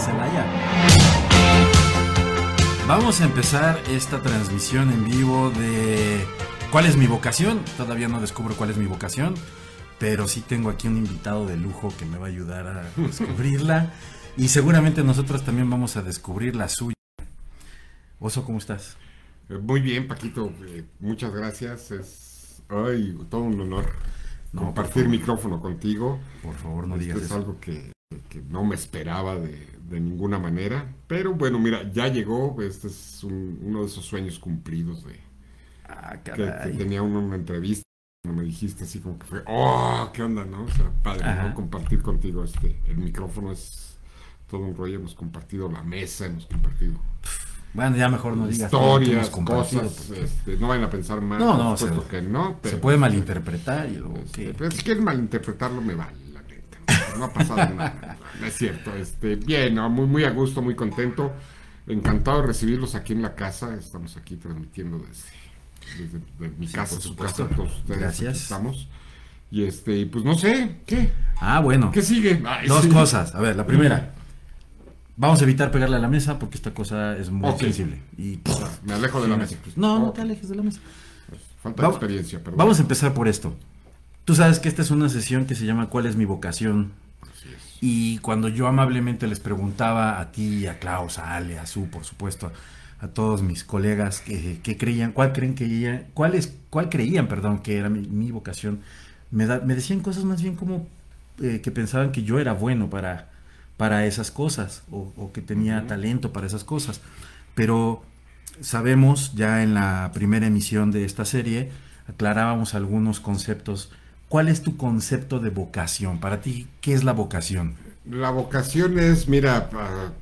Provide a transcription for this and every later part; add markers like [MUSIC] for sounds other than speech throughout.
Celaya. Vamos a empezar esta transmisión en vivo de ¿Cuál es mi vocación? Todavía no descubro cuál es mi vocación, pero sí tengo aquí un invitado de lujo que me va a ayudar a [LAUGHS] descubrirla y seguramente nosotros también vamos a descubrir la suya. Oso, ¿cómo estás? Eh, Muy bien, Paquito. eh, muchas gracias. Es ay, todo un honor No, compartir micrófono contigo. Por favor, no Esto digas es eso. algo que, que no me esperaba de, de ninguna manera. Pero bueno, mira, ya llegó. Este es un- uno de esos sueños cumplidos de Ah, que, que tenía uno una entrevista. Cuando me dijiste así como que fue, oh, ¿qué onda, no? O sea, padre, Ajá. ¿no? Compartir contigo este, el micrófono es todo un rollo. Hemos compartido la mesa, hemos compartido Bueno, ya mejor no digas historias, cosas, este, no vayan a pensar mal, No, no, se- que no, Se puede malinterpretar y luego este, pero si quieren malinterpretarlo me vale, [LAUGHS] no ha pasado nada, no es cierto, este, bien, no, muy, muy a gusto, muy contento, encantado de recibirlos aquí en la casa, estamos aquí transmitiendo desde, desde de mi Sí, casa, por su supuesto. casa, todos ustedes, Gracias. estamos, y este, pues no sé, ¿qué? Ah, bueno. ¿Qué sigue? Ay, Dos sí. cosas. A ver, la primera. Vamos a evitar pegarle a la mesa porque esta cosa es muy sensible. Y, Me alejo de la mesa. pues, no, no te alejes de la mesa. Falta de experiencia, perdón. Vamos a empezar por esto. Tú sabes que esta es una sesión que se llama ¿Cuál es mi vocación? Y cuando yo amablemente les preguntaba a ti, a Klaus, a Ale, a Su, por supuesto, a todos mis colegas que, que creían, cuál creen que ella- cuál es, cuál creían, perdón, que era mi, mi vocación, me, da- me decían cosas más bien como eh, que pensaban que yo era bueno para, para esas cosas o, o que tenía talento para esas cosas. Pero sabemos ya en la primera emisión de esta serie, aclarábamos algunos conceptos. ¿Cuál es tu concepto de vocación? Para ti, ¿qué es la vocación? La vocación es, mira, pa-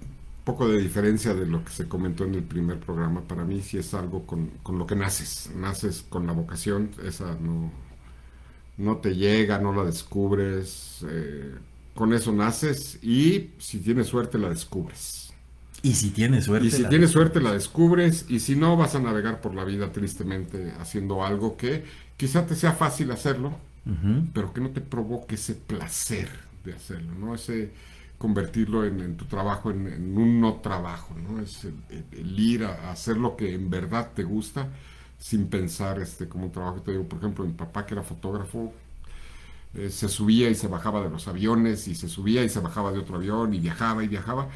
poco de diferencia de lo que se comentó en el primer programa. Para mí sí es algo con, con lo que naces. Naces con la vocación, esa no, no te llega, no la descubres. eh, con eso naces y si tienes suerte la descubres. Y si tienes suerte. Y si la- tienes suerte la descubres y si no vas a navegar por la vida tristemente haciendo algo que quizá te sea fácil hacerlo, Pero que no te provoque ese placer de hacerlo, ¿no? Ese convertirlo en, en tu trabajo en, en un no trabajo, ¿no? Es el, el- el ir a, a hacer lo que en verdad te gusta sin pensar este como un trabajo. Te digo, por ejemplo, mi papá que era fotógrafo, eh, se subía y se bajaba de los aviones y se subía y se bajaba de otro avión y viajaba y viajaba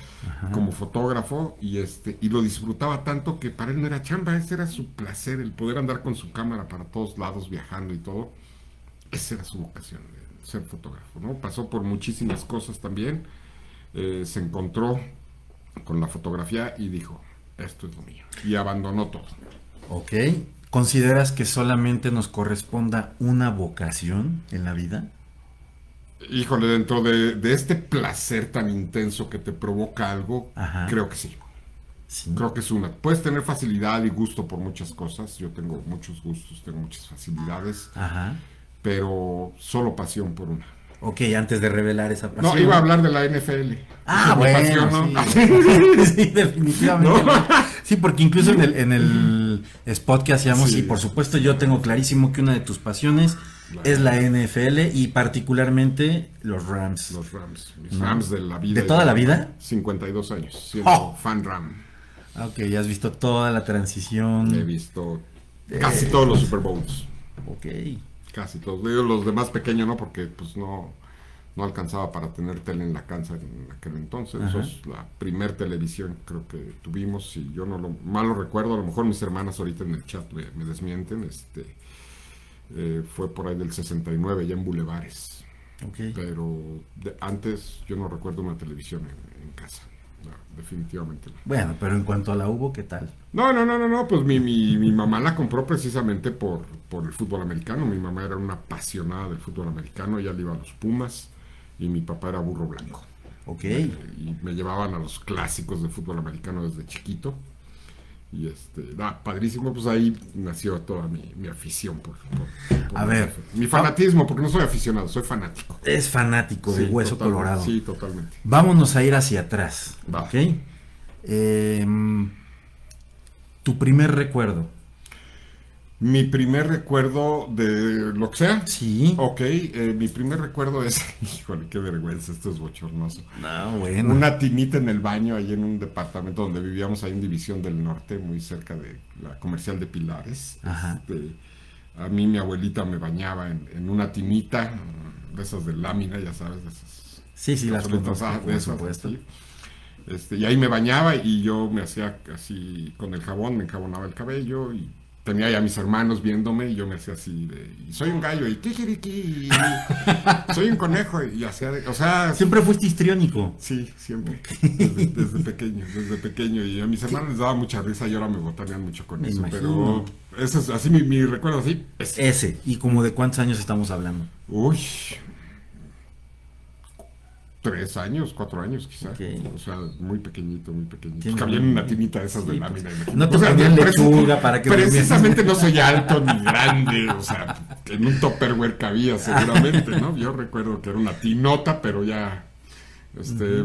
como fotógrafo y este y lo disfrutaba tanto que para él no era chamba, ese era su placer, el poder andar con su cámara para todos lados viajando y todo. Esa era su vocación, el ser fotógrafo, ¿no? Pasó por muchísimas cosas también, eh, se encontró con la fotografía y dijo, esto es lo mío. Y abandonó todo. Ok. ¿Consideras que solamente nos corresponda una vocación en la vida? Híjole, dentro de, de este placer tan intenso que te provoca algo, Ajá. creo que sí. Sí. Creo que es una. Puedes tener facilidad y gusto por muchas cosas. Yo tengo muchos gustos, tengo muchas facilidades, Ajá. Pero solo pasión por una. Ok, antes de revelar esa pasión. No, iba a hablar de la NFL. Ah, bueno, apasiona. [LAUGHS] sí. sí, definitivamente. No. Sí, porque incluso en el, en el spot que hacíamos, Sí. y por supuesto yo tengo clarísimo que una de tus pasiones La- es la NFL y particularmente los Rams. Los Rams. Mis No. Rams de la vida. ¿De toda la vida? 52 años. Siendo Oh. fan Ram. Ah, Ok, ya has visto toda la transición. He visto casi todos los Super Bowls. Ok. Casi todos. Los de más pequeños, ¿no? Porque pues no, no alcanzaba para tener tele en la casa en aquel entonces. Ajá. Eso es la primer televisión creo que tuvimos. Y yo no lo mal lo recuerdo. A lo mejor mis hermanas ahorita en el chat me, me desmienten. Este eh, fue por ahí del 69, ya en Bulevares. Pero de- antes yo no recuerdo una televisión en, en casa. No, definitivamente no. Bueno, pero en cuanto a la hubo, ¿qué tal? No, no, no, no, no, pues mi, mi, mi mamá la compró precisamente por, por el fútbol americano. Mi mamá era una apasionada del fútbol americano, ella le iba a los Pumas y mi papá era burro blanco. Ok. Eh, y me llevaban a los clásicos de fútbol americano desde chiquito. Y este, ah, padrísimo, pues ahí nació toda mi, mi afición por, por- por A ver. Mi fanatismo, porque no soy aficionado, soy fanático. Es fanático de Sí, hueso colorado. Sí, totalmente. Vámonos a ir hacia atrás. Va. ¿Ok? Em, tu primer recuerdo. Mi primer recuerdo de lo que sea. Sí. Ok, eh, mi primer recuerdo es, [LAUGHS] híjole, qué vergüenza, esto es bochornoso. No, bueno. Una tinita en el baño ahí en un departamento donde vivíamos ahí en División del Norte, muy cerca de la comercial de Pilares. Ajá. Este, a mí mi abuelita me bañaba en, en una tinita, de esas de lámina, ya sabes, de esas. Sí, sí, las conozco, ah, de esas, supuesto. así. Este, y ahí me bañaba y yo me hacía así con el jabón, me enjabonaba el cabello y tenía ya a mis hermanos viéndome y yo me hacía así de, soy un gallo y kikiriki, [LAUGHS] soy un conejo y hacía, de- o sea, Siempre fuiste histriónico. sí, siempre, desde, desde pequeño, desde pequeño y a mis hermanos les daba mucha risa y ahora me botanean mucho con Me eso, imagino. pero eso es así mi, mi recuerdo así, es- Ese. ¿Y como de cuántos años estamos hablando? uy, tres años, cuatro años quizá, Ok. o sea, muy pequeñito, muy pequeñito, Tiene cabía en una tinita de esas de Sí, lámina. pues, no te O sea, lechuga para que Precisamente no soy alto ni grande, o sea, en un topperware cabía seguramente, ¿no? [LAUGHS] Yo recuerdo que era una tinota, pero ya, este,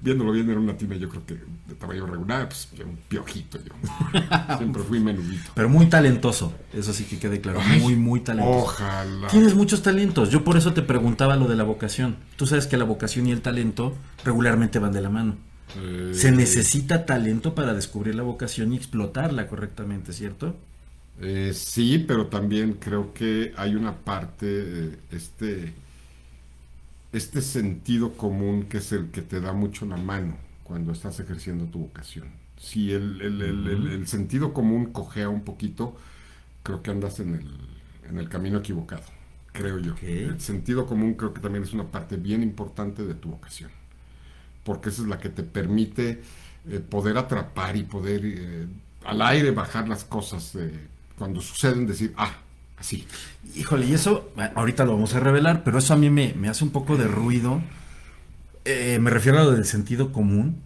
viéndolo bien era una tina yo creo que de tamaño regular, pues un piojito yo. [LAUGHS] Siempre fui menudito. Pero muy talentoso. Eso sí que quede claro. Ay, muy, muy talentoso. Ojalá. Tienes muchos talentos. Yo por eso te preguntaba lo de la vocación. Tú sabes que la vocación y el talento regularmente van de la mano. Eh, Se necesita talento para descubrir la vocación y explotarla correctamente, ¿cierto? Eh, sí, pero también creo que hay una parte, eh, este, este sentido común que es el que te da mucho la mano cuando estás ejerciendo tu vocación. Si el, el- el- el- el sentido común cojea un poquito, creo que andas en el, en el camino equivocado, creo yo. El sentido común creo que también es una parte bien importante de tu vocación, porque esa es la que te permite eh, poder atrapar y poder eh, al aire bajar las cosas eh, cuando suceden, decir, ah, así. Híjole, y eso, ahorita lo vamos a revelar, pero eso a mí me, me hace un poco de ruido. Eh, me refiero a lo del sentido común,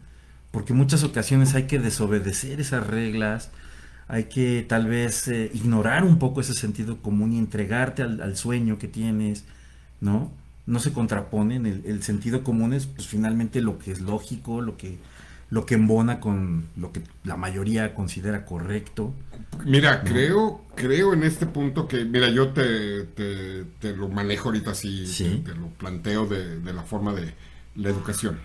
porque en muchas ocasiones hay que desobedecer esas reglas, hay que tal vez eh, ignorar un poco ese sentido común y entregarte al, al sueño que tienes, ¿no? No se contraponen, el, el sentido común es pues finalmente lo que es lógico, lo que, lo que embona con lo que la mayoría considera correcto. Mira, creo, creo en este punto que, mira, yo te, te- te lo manejo ahorita así, Sí. te, te lo planteo de, de la forma de la educación,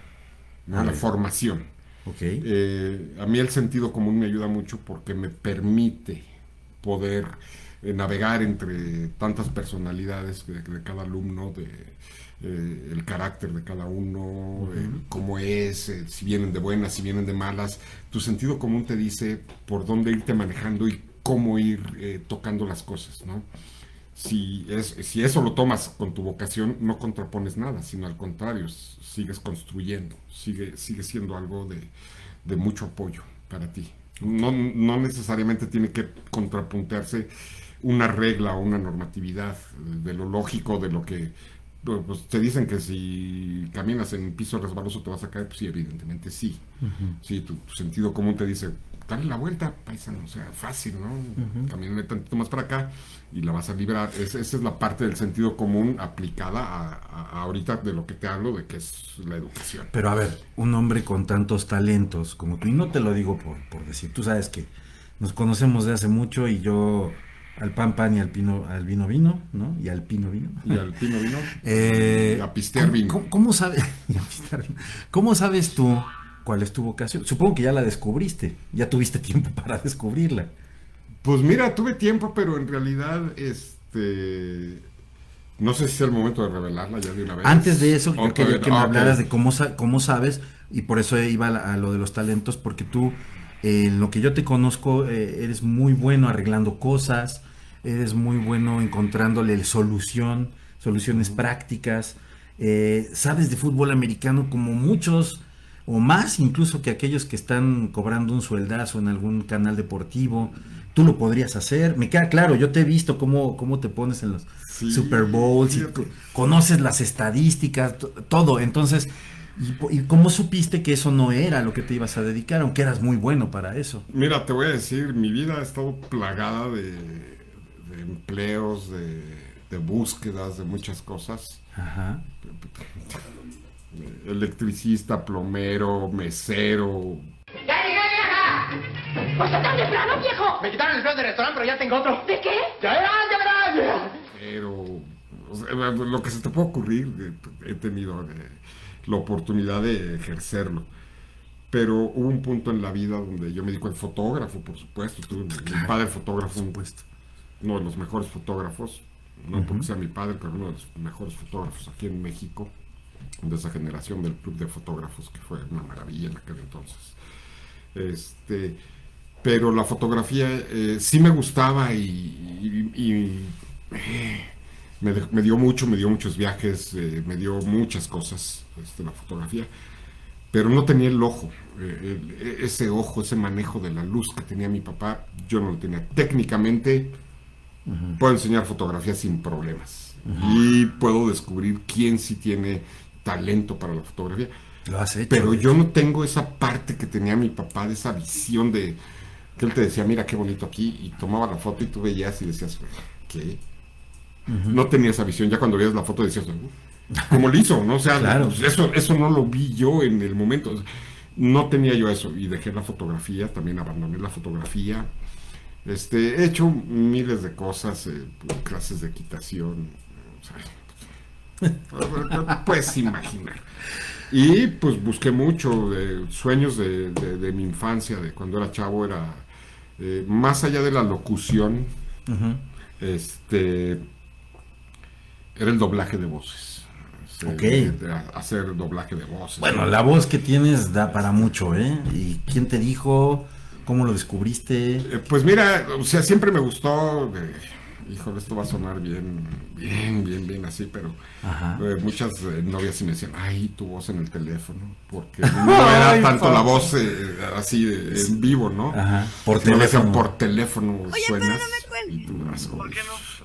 la formación. ¿Ok? Eh, a mí el sentido común me ayuda mucho porque me permite poder eh, navegar entre tantas personalidades de, de cada alumno, de eh, el carácter de cada uno, eh, cómo es, eh, si vienen de buenas, si vienen de malas. Tu sentido común te dice por dónde irte manejando y cómo ir eh, tocando las cosas, ¿no? Si, es, si eso lo tomas con tu vocación, no contrapones nada, sino al contrario, sigues construyendo, sigue, sigue siendo algo de, de mucho apoyo para ti. No, no necesariamente tiene que contrapuntearse una regla o una normatividad de lo lógico, de lo que pues, te dicen que si caminas en piso resbaloso te vas a caer, pues sí, evidentemente sí. Sí, tu, tu sentido común te dice, dale la vuelta, paisano, o sea, fácil, ¿no? Camínale tantito más para acá y la vas a librar. Es- esa es la parte del sentido común aplicada a, a- a ahorita de lo que te hablo, de que es la educación. Pero a ver, un hombre con tantos talentos como tú, y no te lo digo por, por decir, tú sabes que nos conocemos de hace mucho y yo al pan pan y al pino, al vino vino, ¿no? Y al pino vino. Y al pino vino, [LAUGHS] Eh, y a pistear ¿cómo- vino. ¿cómo, cómo sabe- [LAUGHS] y a pistear vino. ¿Cómo sabes tú cuál es tu vocación? Supongo que ya la descubriste, ya tuviste tiempo para descubrirla. Pues mira, tuve tiempo, pero en realidad, este... No sé si es el momento de revelarla ya de una vez. Antes de eso, yo quería que me hablaras de cómo, cómo sabes, y por eso iba a lo de los talentos, porque tú, eh, en lo que yo te conozco, eh, eres muy bueno arreglando cosas, eres muy bueno encontrándole solución, soluciones prácticas, eh, sabes de fútbol americano como muchos, o más incluso que aquellos que están cobrando un sueldazo en algún canal deportivo. Tú lo podrías hacer, me queda claro, yo te he visto cómo, cómo te pones en los Sí, Super Bowls y conoces las estadísticas, to- todo. Entonces, ¿y, y cómo supiste que eso no era lo que te ibas a dedicar, aunque eras muy bueno para eso? Mira, te voy a decir, mi vida ha estado plagada de, de empleos, de, de búsquedas, de muchas cosas. Ajá. [LAUGHS] Electricista, plomero, mesero, ¡Ya llegué, vieja! Pues está tan temprano, viejo. Me quitaron el plan de restaurante, pero ya tengo otro. ¿De qué? ¡Ya verás, ya verás! Pero o sea, lo que se te puede ocurrir, eh, he tenido eh, la oportunidad de ejercerlo. Pero hubo un punto en la vida donde yo me di cuenta, fotógrafo, por supuesto. Tuve mi padre fotógrafo, uno de los mejores fotógrafos, no porque sea mi padre, pero uno de los mejores fotógrafos aquí en México, de esa generación del club de fotógrafos, que fue una maravilla en aquel entonces. Este, pero la fotografía eh, sí me gustaba y, y- y, eh, me, dio mucho, me dio muchos viajes, eh, me dio muchas cosas este, la fotografía, pero no tenía el ojo, el- ese ojo, ese manejo de la luz que tenía mi papá, yo no lo tenía. Técnicamente puedo enseñar fotografía sin problemas y puedo descubrir quién sí tiene talento para la fotografía. Lo has hecho. Pero yo no tengo esa parte que tenía mi papá, de esa visión de que él te decía, mira qué bonito aquí, y tomaba la foto y tú veías y decías, ¿qué? No tenía esa visión, ya cuando veías la foto decías, "Uh, ¿cómo lo hizo? ¿no? O sea, [LAUGHS] Claro. pues, eso, eso no lo vi yo en el momento. No tenía yo eso, y dejé la fotografía, también abandoné la fotografía. Este, he hecho miles de cosas, eh, clases de equitación, o sea, [LAUGHS] puedes imaginar. Y pues busqué mucho de sueños de, de- de mi infancia, de cuando era chavo, era eh, más allá de la locución, este era el doblaje de voces. O sea, Ok. de- de hacer doblaje de voces. Bueno, la voz que tienes da para mucho, ¿eh? ¿Y quién te dijo? ¿Cómo lo descubriste? Eh, Pues mira, o sea, siempre me gustó. eh, híjole, esto va a sonar bien, bien, bien, bien así, pero eh, muchas eh, novias sí me decían, ay, tu voz en el teléfono, porque [LAUGHS] no era Ay, tanto la voz eh, así de- en vivo, ¿no? Ajá, por me decían, teléfono. por teléfono suenas. pero no y tú vas como,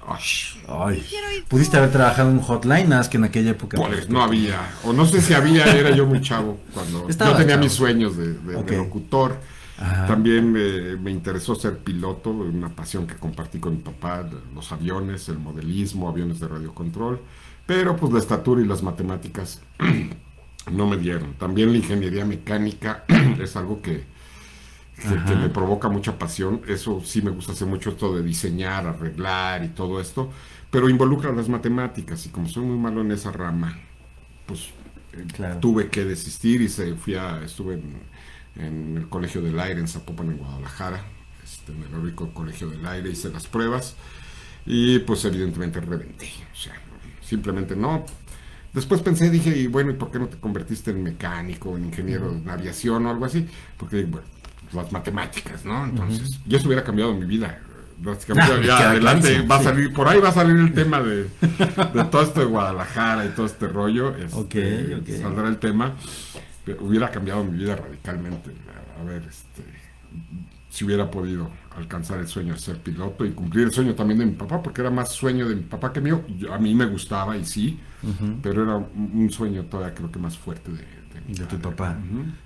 "Ay". Pudiste haber trabajado en hotline, nada más que en aquella época. Pues no había, o no sé si había, era yo muy chavo cuando [LAUGHS] Estaba yo tenía chavo. mis sueños de, de- de locutor. También eh, me interesó ser piloto, una pasión que compartí con mi papá, los aviones, el modelismo, aviones de radiocontrol, pero pues la estatura y las matemáticas [CLEARS THROAT] no me dieron. También la ingeniería mecánica [CLEARS THROAT] es algo que, que, que me provoca mucha pasión. Eso sí me gusta hacer mucho esto de diseñar, arreglar y todo esto, pero involucra las matemáticas y como soy muy malo en esa rama, pues eh, Claro. tuve que desistir y se fui a, estuve en, en el Colegio del Aire en Zapopan, en Guadalajara, este, en el heroico Colegio del Aire, hice las pruebas y pues evidentemente reventé, o sea, simplemente no. Después pensé, dije, y bueno, ¿y por qué no te convertiste en mecánico, en ingeniero en aviación o algo así? Porque, bueno, las matemáticas, ¿no? Entonces, y eso hubiera cambiado mi vida. Básicamente, me ya adelante clarísimo, va a salir, por ahí va a salir el [LAUGHS] tema de, de todo esto de Guadalajara y todo este rollo. este, Ok, ok. Saldrá el tema. Pero hubiera cambiado mi vida radicalmente. A, ver, este, si hubiera podido alcanzar el sueño de ser piloto y cumplir el sueño también de mi papá, porque era más sueño de mi papá que mío. Yo- a mí me gustaba y sí, pero era un, sueño todavía creo que más fuerte de, de mi de tu papá.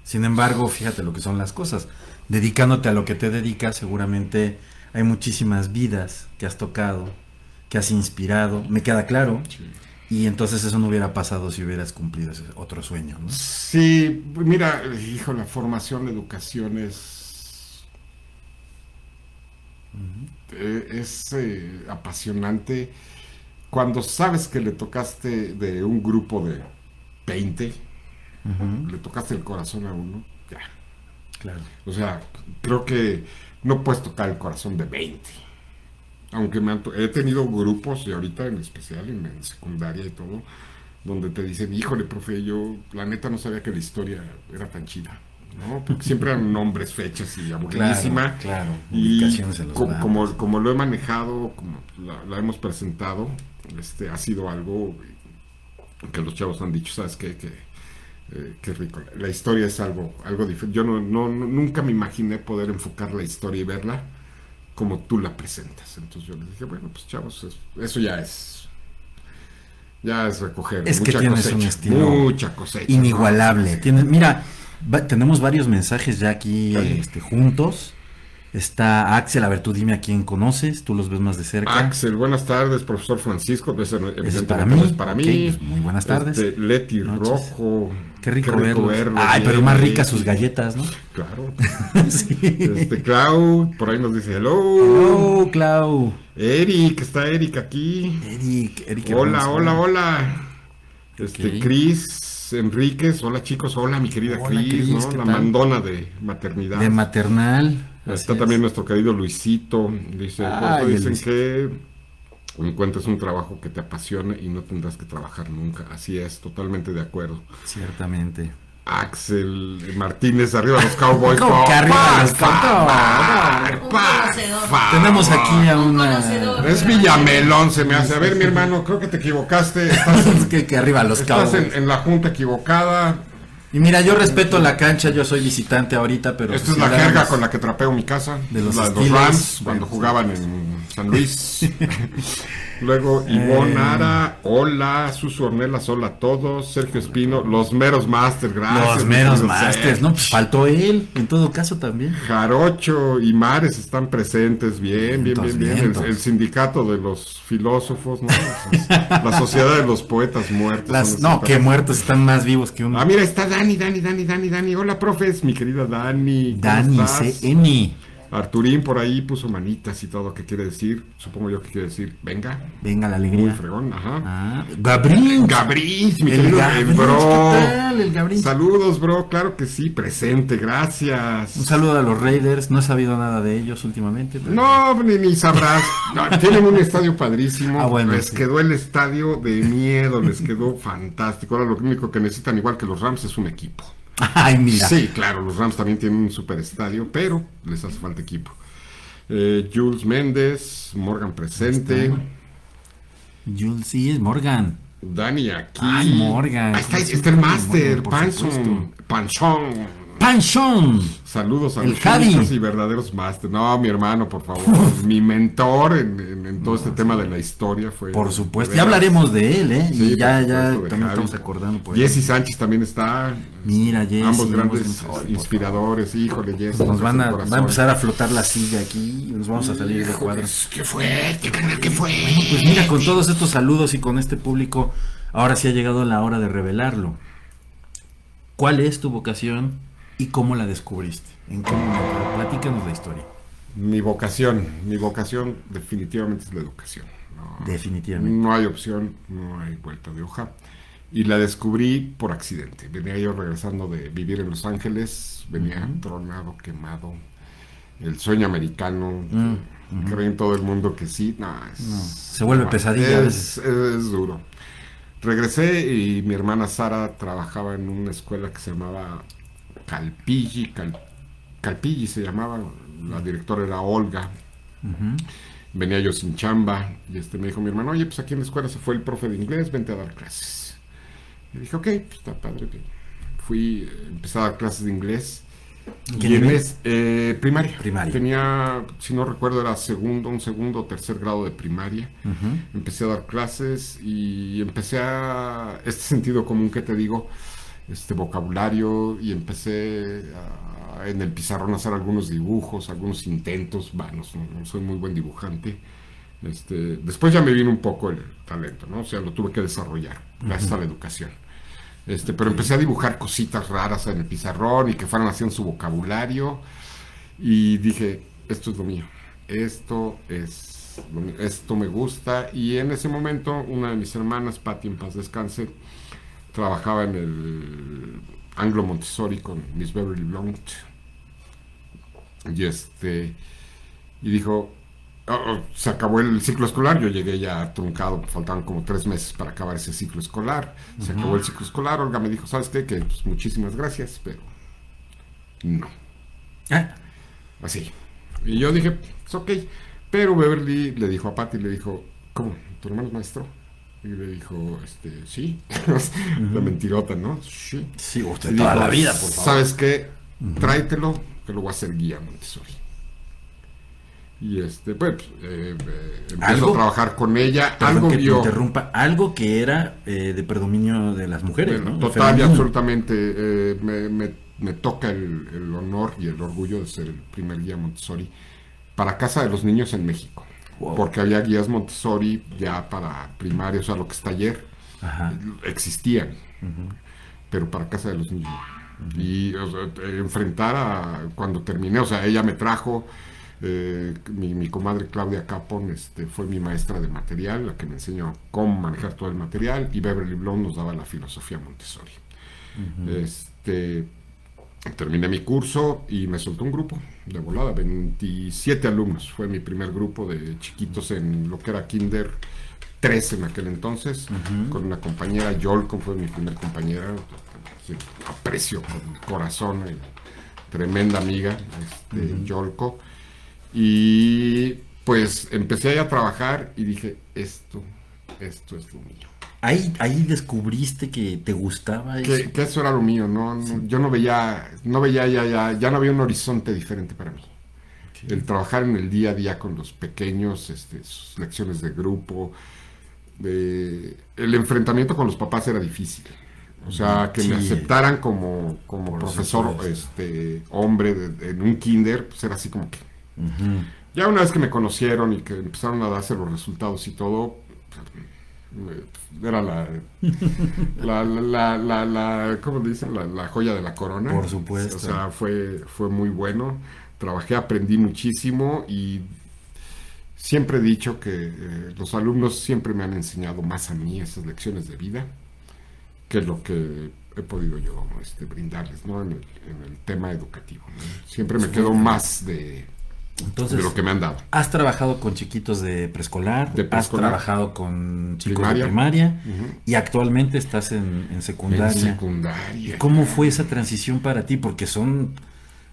Sin embargo, fíjate lo que son las cosas. Dedicándote a lo que te dedicas, seguramente hay muchísimas vidas que has tocado, que has inspirado, me queda claro. Sí. Y entonces eso no hubiera pasado si hubieras cumplido ese otro sueño, ¿no? Sí, mira, hijo, la formación, la educación es. es eh, apasionante. Cuando sabes que le tocaste de un grupo de 20, Ujú, le tocaste el corazón a uno, ya. Claro. O sea, creo que no puedes tocar el corazón de 20. Aunque me han he tenido grupos, y ahorita en especial en, en secundaria y todo, donde te dicen, híjole, profe, yo la neta no sabía que la historia era tan chida. ¿no? Porque siempre eran nombres, fechas y aburridísima. claro, Y ubicaciones en los como, como lo he manejado, como la, la hemos presentado, este ha sido algo que los chavos han dicho, ¿sabes qué? Que, eh, qué rico. La historia es algo, algo diferente. Yo no, no, no- nunca me imaginé poder enfocar la historia y verla como tú la presentas. Entonces yo les dije, bueno, pues chavos, es- eso ya es. Ya es recoger Es que mucha tienes cosecha. un estilo mucha cosecha. Inigualable. ¿no? Tienes, mira, va- tenemos varios mensajes ya aquí este, juntos. Está Axel, a ver, tú dime a quién conoces, tú los ves más de cerca. Axel, buenas tardes, profesor Francisco. Ese, Ese es para mí. es para pues, muy buenas tardes. Este, Leti Noches. Rojo. Qué rico, verlos. Ay, bien, pero más Leti. ricas sus galletas, ¿no? Claro. [LAUGHS] sí. Este, Clau, por ahí nos dice hello. Hello, Clau. Eric, está Eric aquí. Eric, Eric. Hola, hermoso. hola, hola. Este, Ok. Cris Enríquez, hola chicos, hola mi querida Hola, Cris, Cris, ¿no? ¿qué La tal? mandona de maternidad. De maternal. Está es. también nuestro querido Luisito. Dice, Ay, "Por eso el dicen Luisito. que encuentres un trabajo que te apasione y no tendrás que trabajar nunca. Así es, totalmente de acuerdo. Ciertamente. Axel Martínez, arriba los Cowboys. [LAUGHS] ¿Cómo que arriba los Cowboys? Tenemos aquí a Un una. Es Villamelón, se me hace. A ver, mi hermano, creo que te equivocaste. [LAUGHS] Estás en, Es que, que arriba los estás Cowboys. en- en la junta equivocada. Y mira, yo respeto la cancha, yo soy visitante ahorita, pero. Esta es la jerga con la que trapeo mi casa. De los la los. Rams, cuando jugaban en San Luis. [LAUGHS] Luego Ivonne Eh. Ara, hola, Susu Ornelas, hola a todos, Sergio Espino, los meros masters, gracias. Los meros masters, Sergio. ¿no? Pues faltó él, en todo caso también. Jarocho y Mares están presentes, bien, bien, bien, bien. El, sindicato de los filósofos, ¿no? la sociedad de los poetas muertos. Las, no, que muertos están más vivos que un. Ah, mira, está Dani, Dani, Dani, Dani, Dani. Hola, profes, mi querida Dani. ¿cómo Dani? CN. Arturín por ahí puso manitas y todo. ¿Qué quiere decir? Supongo yo que quiere decir, venga. Venga la Muy alegría. fregón, ajá. Ah, Gabriel. Gabriel, mi El querido Gabriel, bro. ¿qué tal, el Gabriel? Saludos, bro. Claro que sí, presente, gracias. Un saludo a los Raiders, no he sabido nada de ellos últimamente. pero- No, ni, ni sabrás. No, tienen un estadio padrísimo. [LAUGHS] Ah, bueno, les sí. quedó el estadio de miedo, les quedó [LAUGHS] fantástico. Ahora lo único que necesitan, igual que los Rams, es un equipo. [LAUGHS] Ay, mira. Sí, claro, los Rams también tienen un super estadio, pero les hace falta equipo. Eh, Jules Méndez, Morgan presente. Jules, sí, es Morgan. Dani aquí. Ay, Morgan. Ahí está, el Master, Morgan, por Panson. Panchón. Saludos a El los y verdaderos Master. No, mi hermano, por favor. [LAUGHS] mi mentor en, en- en todo este tema de la historia fue. Por supuesto. Ya hablaremos de él, ¿eh? Sí, y ya, ya también Javi. estamos acordando por ahí. Jesse Sánchez también está. Mira, Jesse. Ambos grandes por inspiradores. Híjole, Jesse. Nos van a, va a empezar a flotar la silla aquí y nos vamos a salir de cuadros. ¿Qué fue? ¿Qué canal qué fue? Pues mira, con todos estos saludos y con este público, ahora sí ha llegado la hora de revelarlo. ¿Cuál es tu vocación y cómo la descubriste? ¿En qué momento? Platícanos la historia. Mi vocación, mi vocación definitivamente es la educación. No, Definitivamente. no hay opción, no hay vuelta de hoja. Y la descubrí por accidente. Venía yo regresando de vivir en Los Ángeles, venía tronado, quemado. El sueño americano, Mm, creen todo el mundo que sí. No, es- Se vuelve no, pesadilla Es, es duro. Regresé y mi hermana Sara trabajaba en una escuela que se llamaba Calpilli, Cal- Calpilli se llamaba, la directora era Olga, venía yo sin chamba y este me dijo mi hermano, oye, pues aquí en la escuela se fue el profe de inglés, vente a dar clases. Y dije, ok, pues está padre. bien". Fui, empecé a dar clases de inglés. ¿En qué Y inglés, eh, primaria. Primaria. Tenía, si no recuerdo, era segundo, un segundo o tercer grado de primaria. Empecé a dar clases y empecé a, este sentido común que te digo, este vocabulario y empecé a- en el pizarrón a hacer algunos dibujos, algunos intentos vanos, no, soy muy buen dibujante. Este, después ya me vino un poco el talento, ¿no? O sea, lo tuve que desarrollar gracias a la educación. Este, pero empecé a dibujar cositas raras en el pizarrón y que fueran haciendo su vocabulario y dije, esto es lo mío, esto es lo mío, esto me gusta y en ese momento una de mis hermanas, Patti en paz descanse, trabajaba en el Anglo Montessori con Miss Beverly Blount y este y dijo "Oh, oh, se acabó el ciclo escolar, yo llegué ya truncado, faltaban como tres meses para acabar ese ciclo escolar, se acabó el ciclo escolar, Olga me dijo, ¿sabes qué? Que pues, muchísimas gracias, pero no, Ah, así. Y yo dije, es ok, pero Beverly le dijo a Patty, le dijo, ¿cómo? ¿Tu hermano es maestro? Y le dijo, este, sí, [LAUGHS] la mentirota, ¿no? Sí. sí, usted toda dijo, la vida, por favor. ¿Sabes qué? Tráetelo, que lo voy a hacer guía Montessori. Y este, pues, eh, eh, ¿Algo? a trabajar con ella. Perdón algo que vio. interrumpa. Algo que era eh, de predominio de las mujeres, Bueno, ¿no? total y absolutamente. eh, me, me me toca el, el honor y el orgullo de ser el primer guía Montessori para Casa de los Niños en México. Wow. Porque había guías Montessori ya para primaria, o sea, lo que está ayer, Ajá. existían, pero para Casa de los Niños. Y o sea, enfrentar a, cuando terminé, o sea, ella me trajo, eh, mi, mi comadre Claudia Capon este, fue mi maestra de material, la que me enseñó cómo manejar todo el material, y Beverly Blond nos daba la filosofía Montessori. Este, terminé mi curso y me soltó un grupo de volada, 27 alumnos. Fue mi primer grupo de chiquitos en lo que era Kinder 3 en aquel entonces, con una compañera, Yolko fue mi primer compañera, aprecio con mi corazón, eh, tremenda amiga, este, Yolko. Y pues empecé ahí a trabajar y dije, esto, esto es lo mío. Ahí, ahí descubriste que te gustaba eso. Que, que eso era lo mío, ¿no? No, Yo no veía, no veía ya, ya, ya no había un horizonte diferente para mí. El trabajar en el día a día con los pequeños, este, sus lecciones de grupo, de- el enfrentamiento con los papás era difícil. O sea, que me Sí. aceptaran como, como Por profesor, este, hombre de- en un kinder, pues era así como que... Ya una vez que me conocieron y que empezaron a darse los resultados y todo, me- era la, la, la, la, la- ¿cómo dicen? La, la joya de la corona. Por supuesto. O sea, fue, fue muy bueno. Trabajé, aprendí muchísimo y siempre he dicho que eh, los alumnos siempre me han enseñado más a mí esas lecciones de vida que lo que he podido yo este, brindarles ¿no? en, el, en el tema educativo. ¿no? Siempre me quedo más de, Entonces, de lo que me han dado. has trabajado con chiquitos de preescolar, De has trabajado con chicos Primaria. de primaria y actualmente estás en, en secundaria. En secundaria. ¿Cómo fue esa transición para ti? Porque son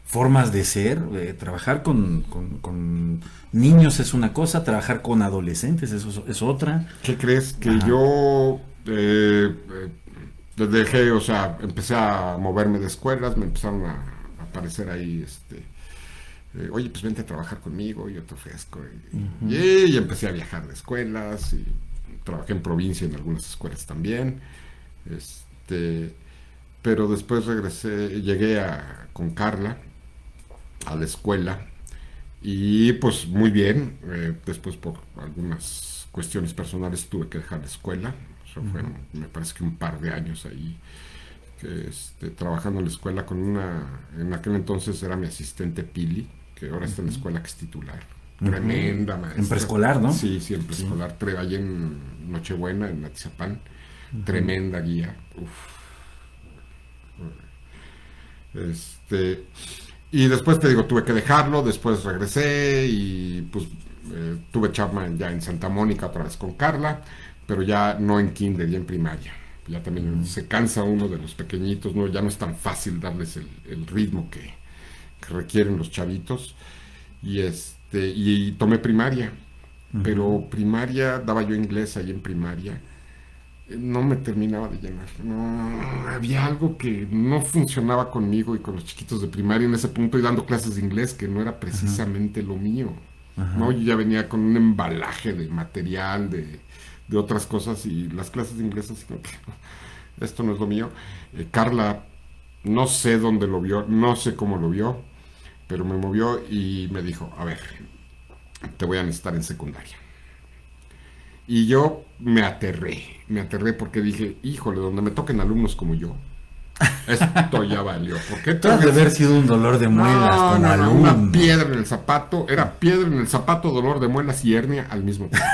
formas de ser, eh, trabajar con, con- con niños es una cosa, trabajar con adolescentes es, es otra. ¿Qué crees? Que Ajá. yo eh, eh, dejé, o sea, empecé a moverme de escuelas, me empezaron a a aparecer ahí, este, eh, oye, pues vente a trabajar conmigo, yo te ofrezco. Y, y- y empecé a viajar de escuelas, y trabajé en provincia en algunas escuelas también. Este, pero después regresé, llegué a, con Carla a la escuela y pues muy bien, eh, después por algunas cuestiones personales tuve que dejar la escuela, Eso fueron, me parece que un par de años ahí, que, este, trabajando en la escuela con una, en aquel entonces era mi asistente Pili, que ahora está en la escuela que es titular. Tremenda maestra. En preescolar, ¿no? Sí, sí, en preescolar, allá en Nochebuena, en Atizapán. Tremenda guía. Uf. Este, y después te digo, tuve que dejarlo, después regresé y pues eh, tuve chamba ya en Santa Mónica otra vez con Carla, pero ya no en kinder, ya en primaria. Ya también se cansa uno de los pequeñitos, ¿no? Ya no es tan fácil darles el, el ritmo que, que requieren los chavitos. Y este, y, tomé primaria. Pero primaria, daba yo inglés ahí en primaria eh, no me terminaba de llenar. No, había algo que no funcionaba conmigo y con los chiquitos de primaria en ese punto y dando clases de inglés que no era precisamente lo mío. ¿no? Yo ya venía con un embalaje de material, de, de otras cosas y las clases de inglés así como que esto no es lo mío. Eh, Carla, no sé dónde lo vio, no sé cómo lo vio, pero me movió y me dijo, a ver, te voy a necesitar en secundaria. Y yo me aterré, me aterré porque dije, híjole, donde me toquen alumnos como yo, esto ya valió. ¿Por qué Tú has de haber sido un dolor de muelas no, como no, una piedra en el zapato, era piedra en el zapato, dolor de muelas y hernia al mismo tiempo.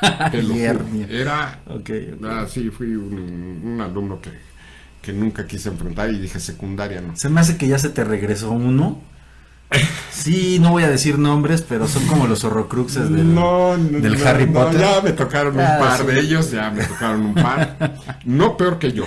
[LAUGHS] Te lo hernia. Era, Ok, ok. ah, sí, fui un, un alumno que, que nunca quise enfrentar y dije secundaria no. Se me hace que ya se te regresó uno. Sí, no voy a decir nombres, pero son como los horrocruxes del, No, no, del no, Harry no, Potter. ya me tocaron un Ah, par sí. de ellos, ya me tocaron un par. No peor que yo,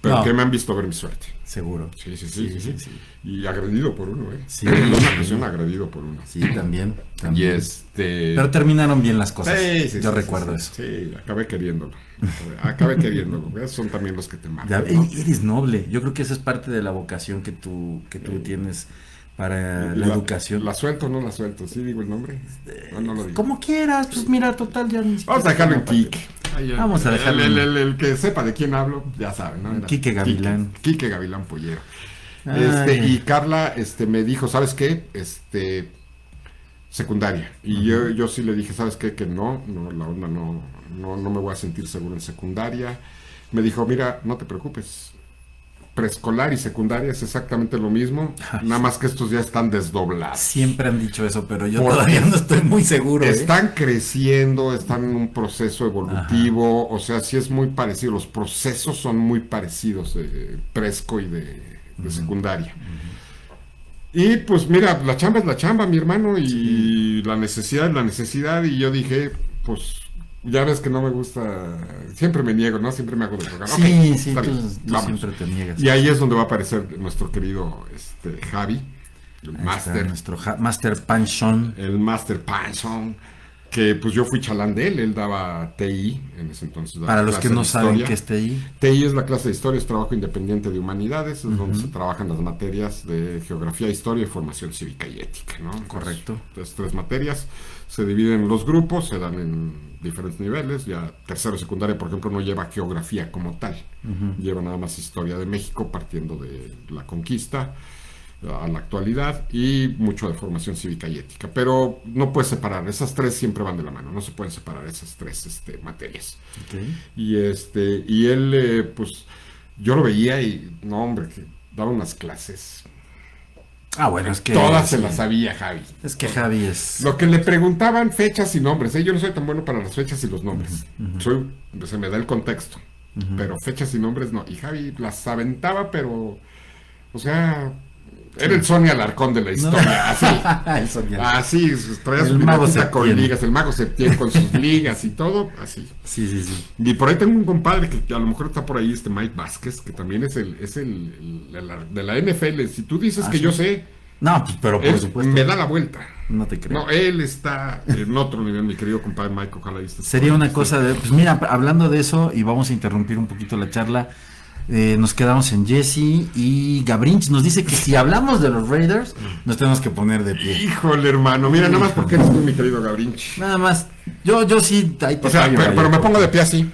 pero No. que me han visto ver mi suerte. Seguro. Sí, sí, sí, sí, sí. sí. Y agredido por uno, ¿eh? Sí. En una ocasión agredido por uno. Sí, también. Y también. este... Pero terminaron bien las cosas. Sí, sí, Yo sí, recuerdo sí, eso. Sí, acabé queriéndolo. Acabé queriéndolo. Esos son también los que te ¿no? Eres noble. Yo creo que esa es parte de la vocación que tú, que tú tienes para la, educación. ¿La suelto o no la suelto? ¿Sí digo el nombre? No, no lo digo. Como quieras, pues mira, total, ya ni Vamos a dejarlo en. Ahí, Vamos a el- dejarlo El, en- el- el que sepa de quién hablo, ya sabe, ¿no? Era Quique Gavilán. Quique, Quique Gavilán Pollero. Este, y Carla este, me dijo, ¿sabes qué? Este, secundaria. Y yo, yo sí le dije, ¿sabes qué? Que no, no la onda no, no, no me voy a sentir seguro en secundaria. Me dijo, mira, no te preocupes. Preescolar y secundaria es exactamente lo mismo, nada más que estos ya están desdoblados. Siempre han dicho eso, pero yo todavía no estoy muy seguro. ¿eh? Están creciendo, están en un proceso evolutivo, o sea, sí es muy parecido, los procesos son muy parecidos de presco y de, de secundaria. Y pues mira, la chamba es la chamba, mi hermano, y la necesidad es la necesidad, y yo dije, pues ya ves que no me gusta, siempre me niego, ¿no? Siempre me hago de programa. Sí, Ok, sí, tú, tú siempre te niegas. Y ahí es donde va a aparecer nuestro querido este, Javi, el Ahí máster Nuestro ja- Master Panchon. el Master Panson, que pues yo fui chalán de él, él daba TI en ese entonces. Para los que no saben que esté ahí. TI es la clase de historia, es trabajo independiente de humanidades, es donde se trabajan las materias de geografía, historia y formación cívica y ética, ¿no? Entonces, Correcto. Las tres materias se dividen en los grupos, se dan en diferentes niveles, ya tercero y secundaria, por ejemplo, no lleva geografía como tal, lleva nada más historia de México partiendo de la conquista a la actualidad y mucho de formación cívica y ética, pero no puedes separar, esas tres siempre van de la mano, no se pueden separar esas tres este, materias. Y este, y él, eh, pues, yo lo veía y, no, hombre, que daba unas clases. Ah, bueno, es que. Todas se las sabía Javi. Es que Javi es. Lo que le preguntaban fechas y nombres, ¿eh? yo no soy tan bueno para las fechas y los nombres. Soy, se me da el contexto, pero fechas y nombres no. Y Javi las aventaba, pero, o sea, era el Sonia Alarcón de la historia, así. [LAUGHS] El. Así, traía El su mago con ligas, el mago Septién con sus [LAUGHS] ligas y todo, así. Sí, sí, sí. Y por ahí tengo un compadre que, a lo mejor está por ahí, este Mike Vázquez, que también es el, es el, el- de, la, NFL. Si tú dices Ah, que sí. yo sé, No, pues, pero por él supuesto. me da la vuelta. No te creo. No, él está en otro nivel, mi querido compadre Mike, ojalá Sería una cosa de. Pues mira, hablando de eso, y vamos a interrumpir un poquito la charla. Eh, nos quedamos en Jesse y Gabrinch nos dice que si hablamos de los Raiders, nos tenemos que poner de pie. Híjole, hermano, mira, nada más porque eres tú, mi querido Gabrinch. Nada más, yo, yo sí, ahí te O sea, pero, me pongo de pie así.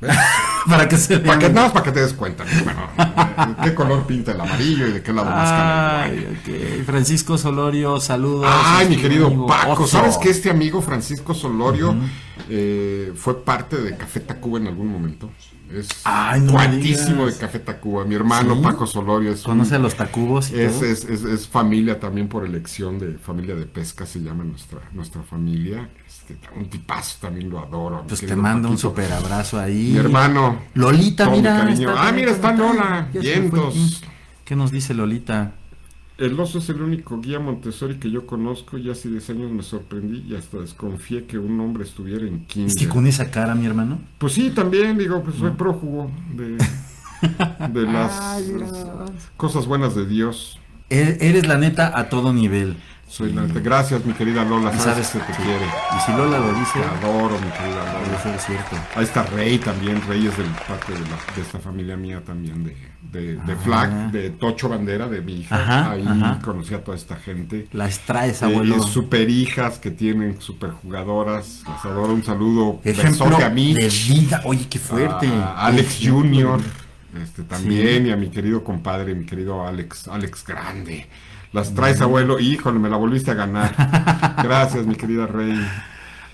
[LAUGHS] para que se Para que, nada más para que te des cuenta. ¿De ¿Qué color pinta el amarillo y de qué lado más cala el guay? Ay, ok. Francisco Solorio, saludos. Ay, mi querido amigo Paco, Oso. ¿sabes que este amigo Francisco Solorio eh, fue parte de Café Tacuba en algún momento? Es Ay, no cuatísimo de. Café Tacuba. Mi hermano ¿Sí? Paco Solorio es, Conoce los tacubos y es, todo. es, es- es familia también por elección de familia de pesca, se llama nuestra, nuestra familia. Este, un tipazo también lo adoro. Pues te mando un super abrazo ahí. Mi hermano. Lolita, mira. ah, mira, está. Lola. Vientos. ¿Qué nos dice Lolita? El oso es el único guía Montessori que yo conozco y hace 10 años me sorprendí y hasta desconfié que un hombre estuviera en Es kinder. que con esa cara, mi hermano. Pues sí, también digo, pues soy prófugo de, [LAUGHS] de las cosas buenas de Dios. E- Eres la neta a todo nivel. Soy la. Gracias, mi querida Lola, sabes, sabes que te sí. quiere. Y si Lola lo dice, Te adoro, mi querida Lola. ser cierto. Ahí está Rey también, Rey es del parte de, la- de esta familia mía también, de, de, de Ah. Flag, de Tocho Bandera, de mi hija. Ajá, Ahí ajá. conocí a toda esta gente. Las traes, Eh, abuelo. super hijas que tienen super jugadoras. Les adoro un saludo. Ejemplo a mí. de vida. Oye, qué fuerte. A Alex. Junior. Este, también. Y a mi querido compadre, mi querido Alex. Alex Grande. Las traes, abuelo. Híjole, me la volviste a ganar. [LAUGHS] Gracias, mi querida Rey.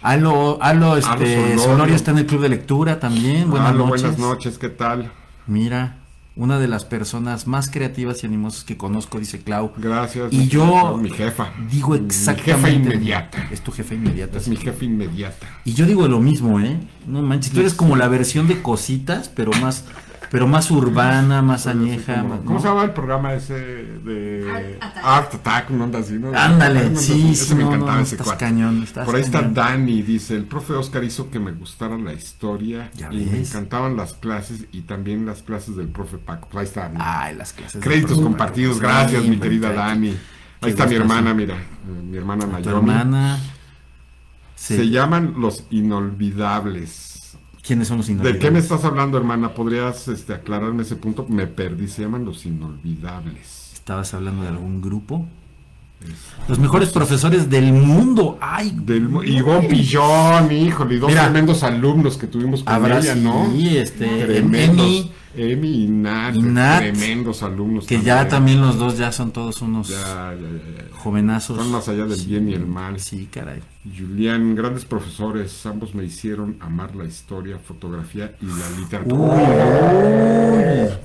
Alo, Alo, este, Solorio. Solorio. está en el club de lectura también. Buenas Aló, noches. buenas noches. ¿Qué tal? Mira, una de las personas más creativas y animosas que conozco, dice Clau. Gracias. Y mi yo Mi jefa. Digo Mi exactamente. jefa inmediata. Es tu jefa inmediata. Es mi jefa inmediata. Y yo digo lo mismo, ¿eh? No manches, tú eres como la versión de cositas, pero más, pero más urbana, más añeja. ¿Cómo, más- cómo ¿no? se llama el programa ese de Art Attack. ¿no? Así, ¿no? Ándale, Onda sí, Ese me no, encantaba no, ese estás cañón, estás Por ahí está cañón. Dani, dice, el profe Oscar hizo que me gustara la historia Ya y me encantaban las clases y también las clases del profe Paco. Pues ahí está. ¿no? Ay, las clases. Créditos profe. compartidos, gracias mi querida Dani. qué Ahí está mi hermana, mira, eh, mi hermana Tu Nayomi. hermana. Sí. Se llaman Los Inolvidables. ¿Quiénes son los ¿De inolvidables? qué me estás hablando, hermana? ¿Podrías este, aclararme ese punto? Me perdí, se llaman Los Inolvidables. ¿Estabas hablando de algún grupo? Los mejores profesores del mundo. Ay, Del, Ivonne Pillón, híjole, y dos Mira. tremendos alumnos que tuvimos con habrá ella, ¿no? sí, este, Tremendos. Emi, Emi y Nat, Y Nat, tremendos alumnos. Que ya también los dos ya son todos unos Ya, ya, ya, ya. jovenazos. Son más allá del Sí, bien y el mal. Sí, caray. Julián, grandes profesores, ambos me hicieron amar la historia, fotografía y la literatura. Uy,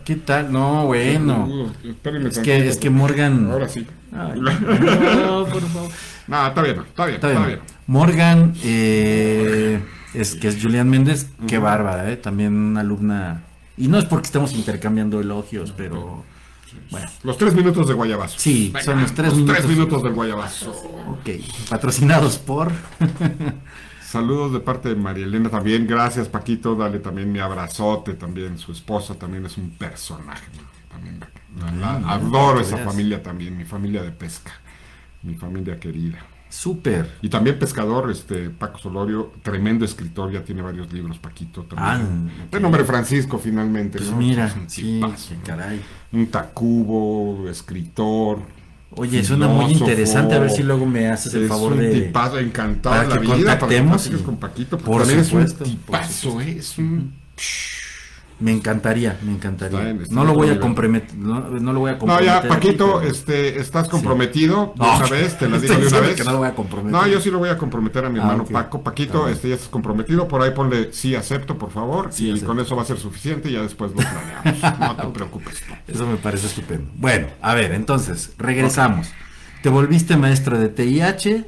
¿qué tal? No, bueno. Uh, espérenme Es que, es que Morgan. Ahora sí. Ay, [LAUGHS] no, por favor. No, está bien, está bien, Está está bien. Morgan, eh, es que es Julián Méndez, qué bárbara, ¿eh? También una alumna. Y no es porque estemos intercambiando elogios, pero. Bueno, Los tres minutos de Guayabazo. Sí, son los tres minutos. tres minutos del Guayabazo. ok. Patrocinados por. [LAUGHS] Saludos de parte de María Elena también. Gracias, Paquito. Dale también mi abrazote. También su esposa también es un personaje. También la- la- adoro esa familia también. Mi familia de pesca. Mi familia querida. Súper. Y también pescador, este Paco Solorio, tremendo escritor, ya tiene varios libros, Paquito también. Ah. De nombre Francisco, finalmente. Pues ¿no? mira, Es un sí, tipazo, qué ¿no? caray. Un Tacubo, escritor. Oye, suena muy interesante. A ver si luego me haces el favor un de. tipazo encantado para la que vida para que contactemos con Paquito, por también supuesto, es un tipazo, ¿eh? es un Me encantaría, me encantaría. Está en- está no lo voy a comprometer. No, no lo voy a No, comprometer. ya, aquí, Paquito, este, estás comprometido de No, una vez, te la [LAUGHS] digo de una vez. que no lo voy a comprometer. No, yo sí lo voy a comprometer a mi Ah, hermano ok. Paco. Paquito, Ah, este ya estás comprometido, por ahí ponle sí acepto, por favor, Sí, y acepto. con eso va a ser suficiente y ya después lo planeamos. [LAUGHS] No te preocupes. Eso me parece estupendo. Bueno, a ver, entonces, regresamos. Te volviste maestro de TIH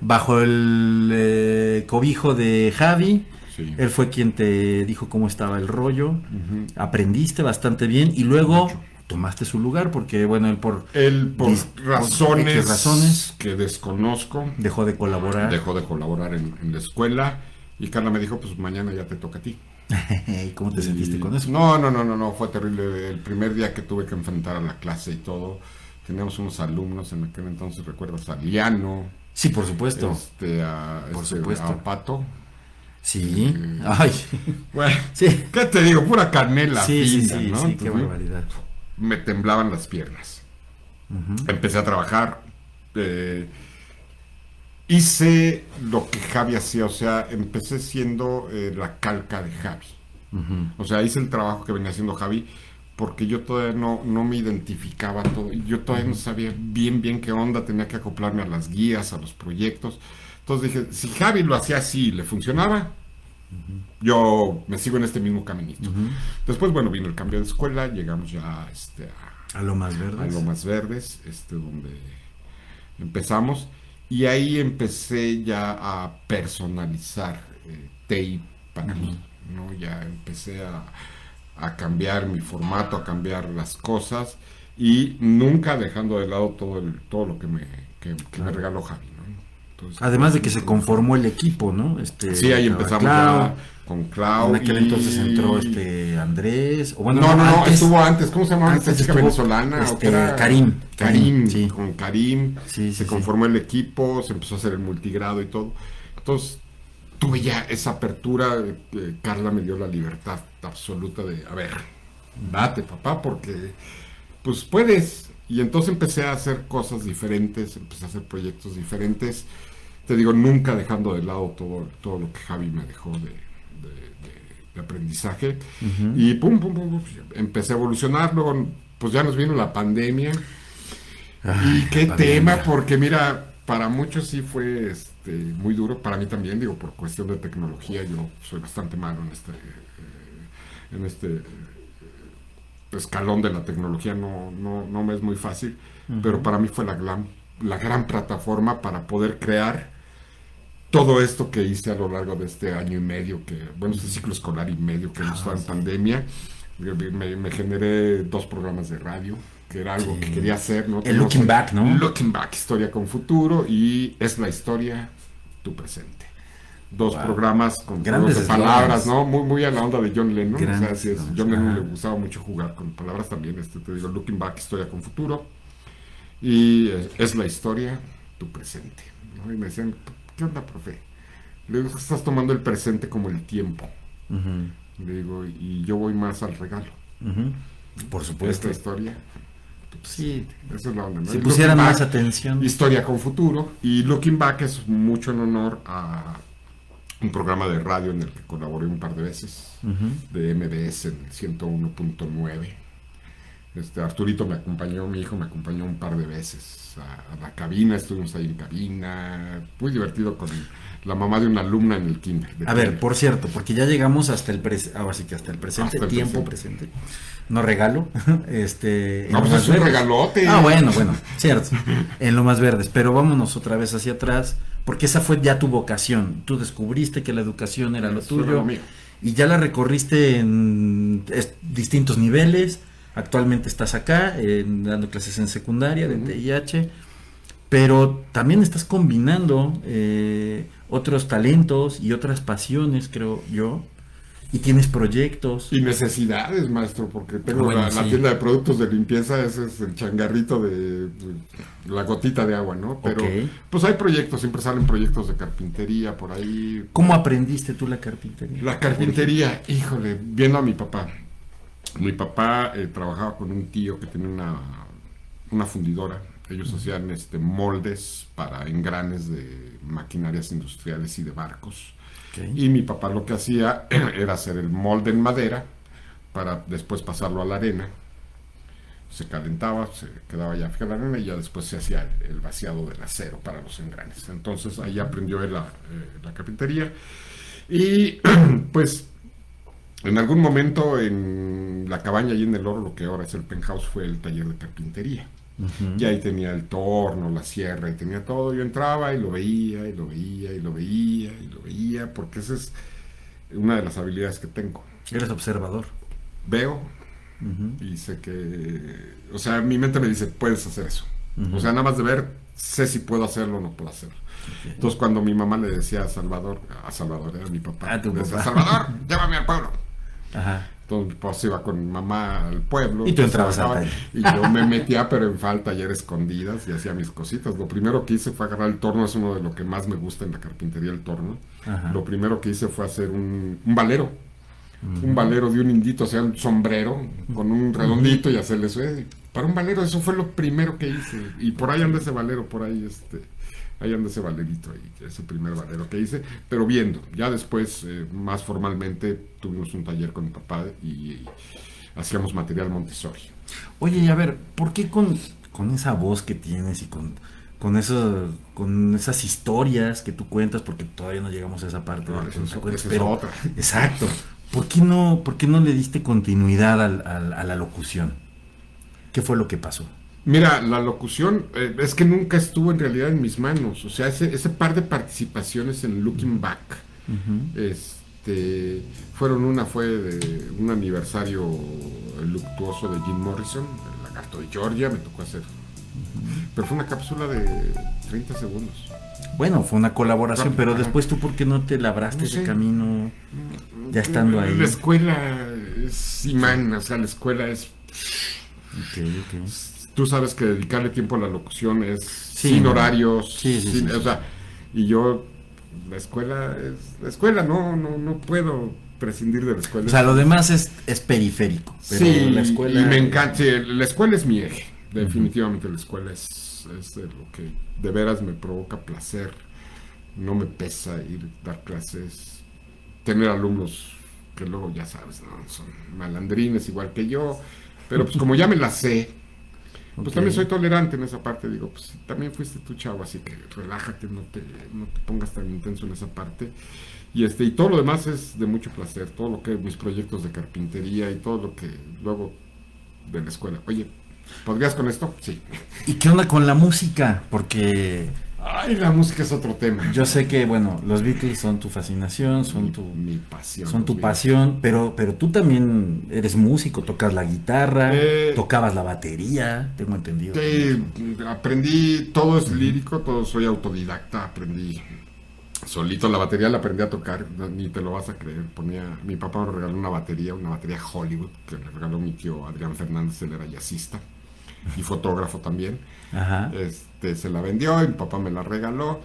bajo el eh, cobijo de Javi. Sí. Él fue quien te dijo cómo estaba el rollo. Aprendiste bastante bien y luego Mucho. tomaste su lugar porque, bueno, él por Él, por Dis- por razones, que desconozco, dejó de colaborar. dejó de colaborar en, en la escuela y Carla me dijo, pues mañana ya te toca a ti. [LAUGHS] ¿Y ¿Cómo te sentiste con eso? No, no, no, no, no, fue terrible. El primer día que tuve que enfrentar a la clase y todo, teníamos unos alumnos en aquel entonces, recuerdas a Liano, Sí, por supuesto. este, a, Por este, supuesto. a Pato. Sí. Ay. Bueno, [LAUGHS] Sí. ¿qué te digo? Pura canela Sí, sí, fina, sí, ¿no? sí, qué Entonces, barbaridad. me temblaban las piernas. Empecé a trabajar. eh, hice lo que Javi hacía, o sea, empecé siendo eh, la calca de Javi. O sea, hice el trabajo que venía haciendo Javi porque yo todavía no, no me identificaba todo. Yo todavía no sabía bien, bien qué onda, tenía que acoplarme a las guías, a los proyectos. Entonces dije, si Javi lo hacía así y le funcionaba, yo me sigo en este mismo caminito. Después, bueno, vino el cambio de escuela, llegamos ya este, a, A lo más verde. a Lomas Verdes, este, donde empezamos. Y ahí empecé ya a personalizar eh, TI para mí, ¿no? Ya empecé a, a cambiar mi formato, a cambiar las cosas y nunca dejando de lado todo, el, todo lo que me, que, que me regaló Javi. Entonces, Además de que se conformó el equipo, ¿no? Este, Sí, ahí empezamos Clau, ya con Clau. En aquel y- entonces entró este Andrés. O bueno, no, no, no, antes- estuvo antes. ¿Cómo se llamaba esta chica estuvo, venezolana? ¿O este, era? Karim. Karim, Sí. con Karim. Sí, sí, se sí. conformó el equipo, se empezó a hacer el multigrado y todo. Entonces, tuve ya esa apertura. eh, Carla me dio la libertad absoluta de, a ver, date, papá, porque pues puedes. Y entonces empecé a hacer cosas diferentes, empecé a hacer proyectos diferentes. Te digo, nunca dejando de lado todo, todo lo que Javi me dejó de, de- de- de aprendizaje. Y pum, pum, pum, pum, empecé a evolucionar. Luego, pues ya nos vino la pandemia. Ay, y qué tema, porque mira, para muchos sí fue este, muy duro, para mí también, digo, por cuestión de tecnología, yo soy bastante malo en este, eh, en este escalón de la tecnología, no, no, no me es muy fácil, pero para mí fue la gran, la gran plataforma para poder crear todo esto que hice a lo largo de este año y medio, que, bueno, este ciclo escolar y medio que hemos estado en pandemia, me, me generé dos programas de radio, que era algo Sí. que quería hacer, ¿no? El Looking Back, ¿no? Looking Back, historia con futuro, y es la historia, tu presente. Dos Wow. programas con Grandes palabras. ¿no? Muy, muy a la onda de John Lennon. o sea, Grandes es. John Lennon le gustaba mucho jugar con palabras también. Este, te digo, Looking Back, historia con futuro. Y eh, es la historia, tu presente. ¿no? Y me decían, ¿qué onda, profe? Le digo, estás tomando el presente como el tiempo. Le digo, y yo voy más al regalo. Por Esta supuesto. historia, Sí. esa es la onda. ¿no? Si pusieran Looking más Back, atención. Historia con futuro. Y Looking Back es mucho en honor a un programa de radio en el que colaboré un par de veces, de MDS en el 101.9. Este, Arturito me acompañó, mi hijo me acompañó un par de veces a, a la cabina, estuvimos ahí en cabina, muy divertido con la mamá de una alumna en el kinder. de A ver, por cierto, porque ya llegamos hasta el presente, ahora sí que hasta el presente, Hasta el tiempo presente. No regalo, [LAUGHS] este... No, pues es un regalote. Ah, bueno, bueno, [LAUGHS] cierto, en lo más verdes, pero vámonos otra vez hacia atrás, porque esa fue ya tu vocación, tú descubriste que la educación era lo Eso era tuyo, lo mío. y ya la recorriste en distintos niveles, actualmente estás acá, en- dando clases en secundaria de Ujú. TIH, pero también estás combinando eh, otros talentos y otras pasiones, creo yo, y tienes proyectos. Y necesidades, maestro, porque tengo Ah, bueno, la, tienda de productos de limpieza, ese es el changarrito de, de la gotita de agua, ¿no? Pero pues hay proyectos, siempre salen proyectos de carpintería por ahí. ¿Cómo aprendiste tú la carpintería? La carpintería, híjole, viendo a mi papá. Mi papá eh, trabajaba con un tío que tenía una, una fundidora. Ellos hacían este, moldes para engranes de maquinarias industriales y de barcos. Y mi papá lo que hacía [CLEARS THROAT] era hacer el molde en madera para después pasarlo a la arena. Se calentaba, se quedaba ya fija la arena y ya después se hacía el, el vaciado del acero para los engranes. Entonces ahí aprendió él la, eh, la carpintería. Y [CLEARS THROAT] pues en algún momento en la cabaña y en el oro, lo que ahora es el penthouse, fue el taller de carpintería. Y ahí tenía el torno, la sierra, y tenía todo. Yo entraba y lo veía, y lo veía, y lo veía, y lo veía, porque esa es una de las habilidades que tengo. Eres observador. Veo y sé que, o sea, mi mente me dice, puedes hacer eso. O sea, nada más de ver, sé si puedo hacerlo o no puedo hacerlo. Entonces, cuando mi mamá le decía a Salvador, a Salvador era mi papá, A tu le decía, papá. Salvador, llévame al pueblo. Ajá. Entonces, pues iba con mi mamá al pueblo. Y tú entrabas al. Y yo me metía, pero en falta, ayer escondidas, y hacía mis cositas. Lo primero que hice fue agarrar el torno, es uno de lo que más me gusta en la carpintería, el torno. Ajá. Lo primero que hice fue hacer un, un valero. Un valero de un indito, o sea, un sombrero con un redondito y hacerle eso. eh, Para un valero, eso fue lo primero que hice. Y por ahí anda ese valero, por ahí este. Ahí anda ese valerito, ahí, ese primer valero que hice, pero viendo. Ya después, eh, más formalmente, tuvimos un taller con mi papá y, y hacíamos material Montessori. Oye, y a ver, ¿por qué con, con esa voz que tienes y con, con, eso, con esas historias que tú cuentas, porque todavía no llegamos a esa parte No, de esa los es- cuentacuentos, esa es pero- otra. [LAUGHS] Exacto. ¿Por qué, no, ¿Por qué no le diste continuidad al- al- a la locución? ¿Qué fue lo que pasó? Mira, la locución eh, es que nunca estuvo en realidad en mis manos. O sea, ese, ese par de participaciones en Looking Back, este, fueron una fue de un aniversario luctuoso de Jim Morrison, el lagarto de Georgia, me tocó hacer. Pero fue una cápsula de 30 segundos. Bueno, fue una colaboración, Rápido, pero después tú, ¿por qué no te labraste No ese camino ya estando ahí? La escuela es imán, o sea, la escuela es Ok, ok. Tú sabes que dedicarle tiempo a la locución es Sí, sin horarios, Sí, sí, sin- o sea, y yo la escuela es la escuela, no no no puedo prescindir de la escuela. O sea, lo demás es, es periférico. Pero sí, la escuela. y me encanta, la escuela es mi eje, definitivamente la escuela es, es de lo que de veras me provoca placer, no me pesa ir a dar clases, tener alumnos que luego ya sabes, ¿no? son malandrines igual que yo, pero pues como ya me la sé, pues también soy tolerante en esa parte, digo, pues también fuiste tu chavo, así que relájate, no te, no te pongas tan intenso en esa parte. Y este, y todo lo demás es de mucho placer, todo lo que mis proyectos de carpintería y todo lo que luego de la escuela. Oye, ¿podrías con esto? Sí. ¿Y qué onda con la música? Porque Ay, la música es otro tema. yo sé que, bueno, los Beatles son tu fascinación, son tu, mi pasión. son tu pasión, pero, pero tú también eres músico, tocas la guitarra, Eh. tocabas la batería, tengo entendido. Sí, aprendí, todo es lírico, todo soy autodidacta, aprendí solito la batería, la aprendí a tocar, ni te lo vas a creer. Ponía, mi papá me regaló una batería, una batería Hollywood, que le regaló mi tío Adrián Fernández, él era jazzista y fotógrafo también. Ajá. Este, se la vendió y mi papá me la regaló.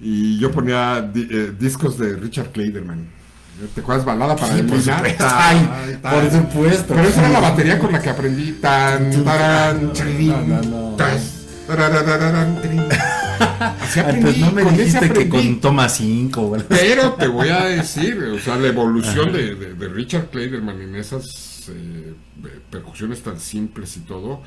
Y yo ponía di- eh, discos de Richard Clayderman. ¿Te acuerdas? Balada para Sí, por Elena? supuesto. Ay, Ay, tan. por supuesto. Pero esa era la batería con la que aprendí. Tan, trin. Así Ay, aprendí, pues no me dijiste que con toma 5 o algo así. Pero te voy a decir, o sea, la evolución de, de- de Richard Clayderman en esas eh, percusiones tan simples y todo,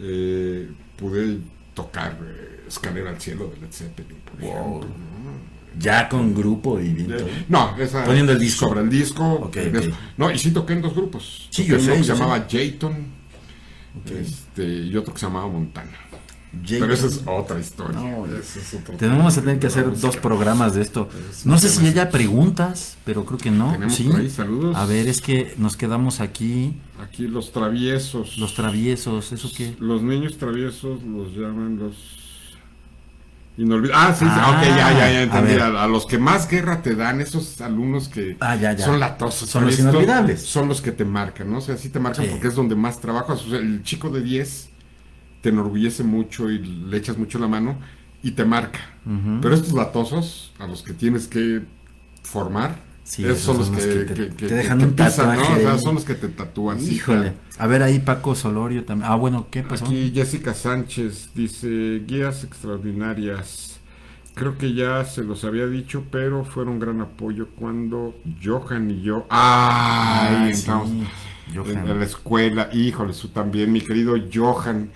eh, pude tocar eh, Escalera al Cielo de Led Zeppelin, por Wow. ejemplo. ¿no? Ya con grupo y. No, esa, Poniendo el disco. Sobre el disco. No, y sí toqué en dos grupos. Sí, yo sé, uno que se llamaba Jayton este, y otro que se llamaba Montana. Pero esa es otra historia. No, es otro Tenemos que tema. tener que hacer dos a- programas de esto. Es No sé si haya preguntas, pero creo que no. Tenemos ¿Sí? por ahí saludos. A ver, es que nos quedamos aquí, Aquí los traviesos. los traviesos, ¿eso qué? Los niños traviesos los llaman los. Ah, sí, sí, Ah, ok, ya, ya, ya a entendí. A, a los que más guerra te dan, esos alumnos que Ah, ya, ya. son latosos. Son los inolvidables. Son los que te marcan, ¿no? O sea, sí te marcan Sí. porque es donde más trabajas. O sea, el chico de 10 te enorgullece mucho y le echas mucho la mano y te marca. Pero estos latosos, a los que tienes que formar, Sí, esos son los que, que te- que- te dejan un ¿no? tatuaje O sea, ahí. son los que te tatúan. Híjole. A ver, ahí Paco Solorio también. Ah, bueno, ¿qué pasó? Aquí Jessica Sánchez dice, guías extraordinarias. Creo que ya se los había dicho, pero fueron gran apoyo cuando Johan y yo... ¡Ay! Ah, entramos sí, en, Johan. en la escuela. Híjole, su también, mi querido Johan.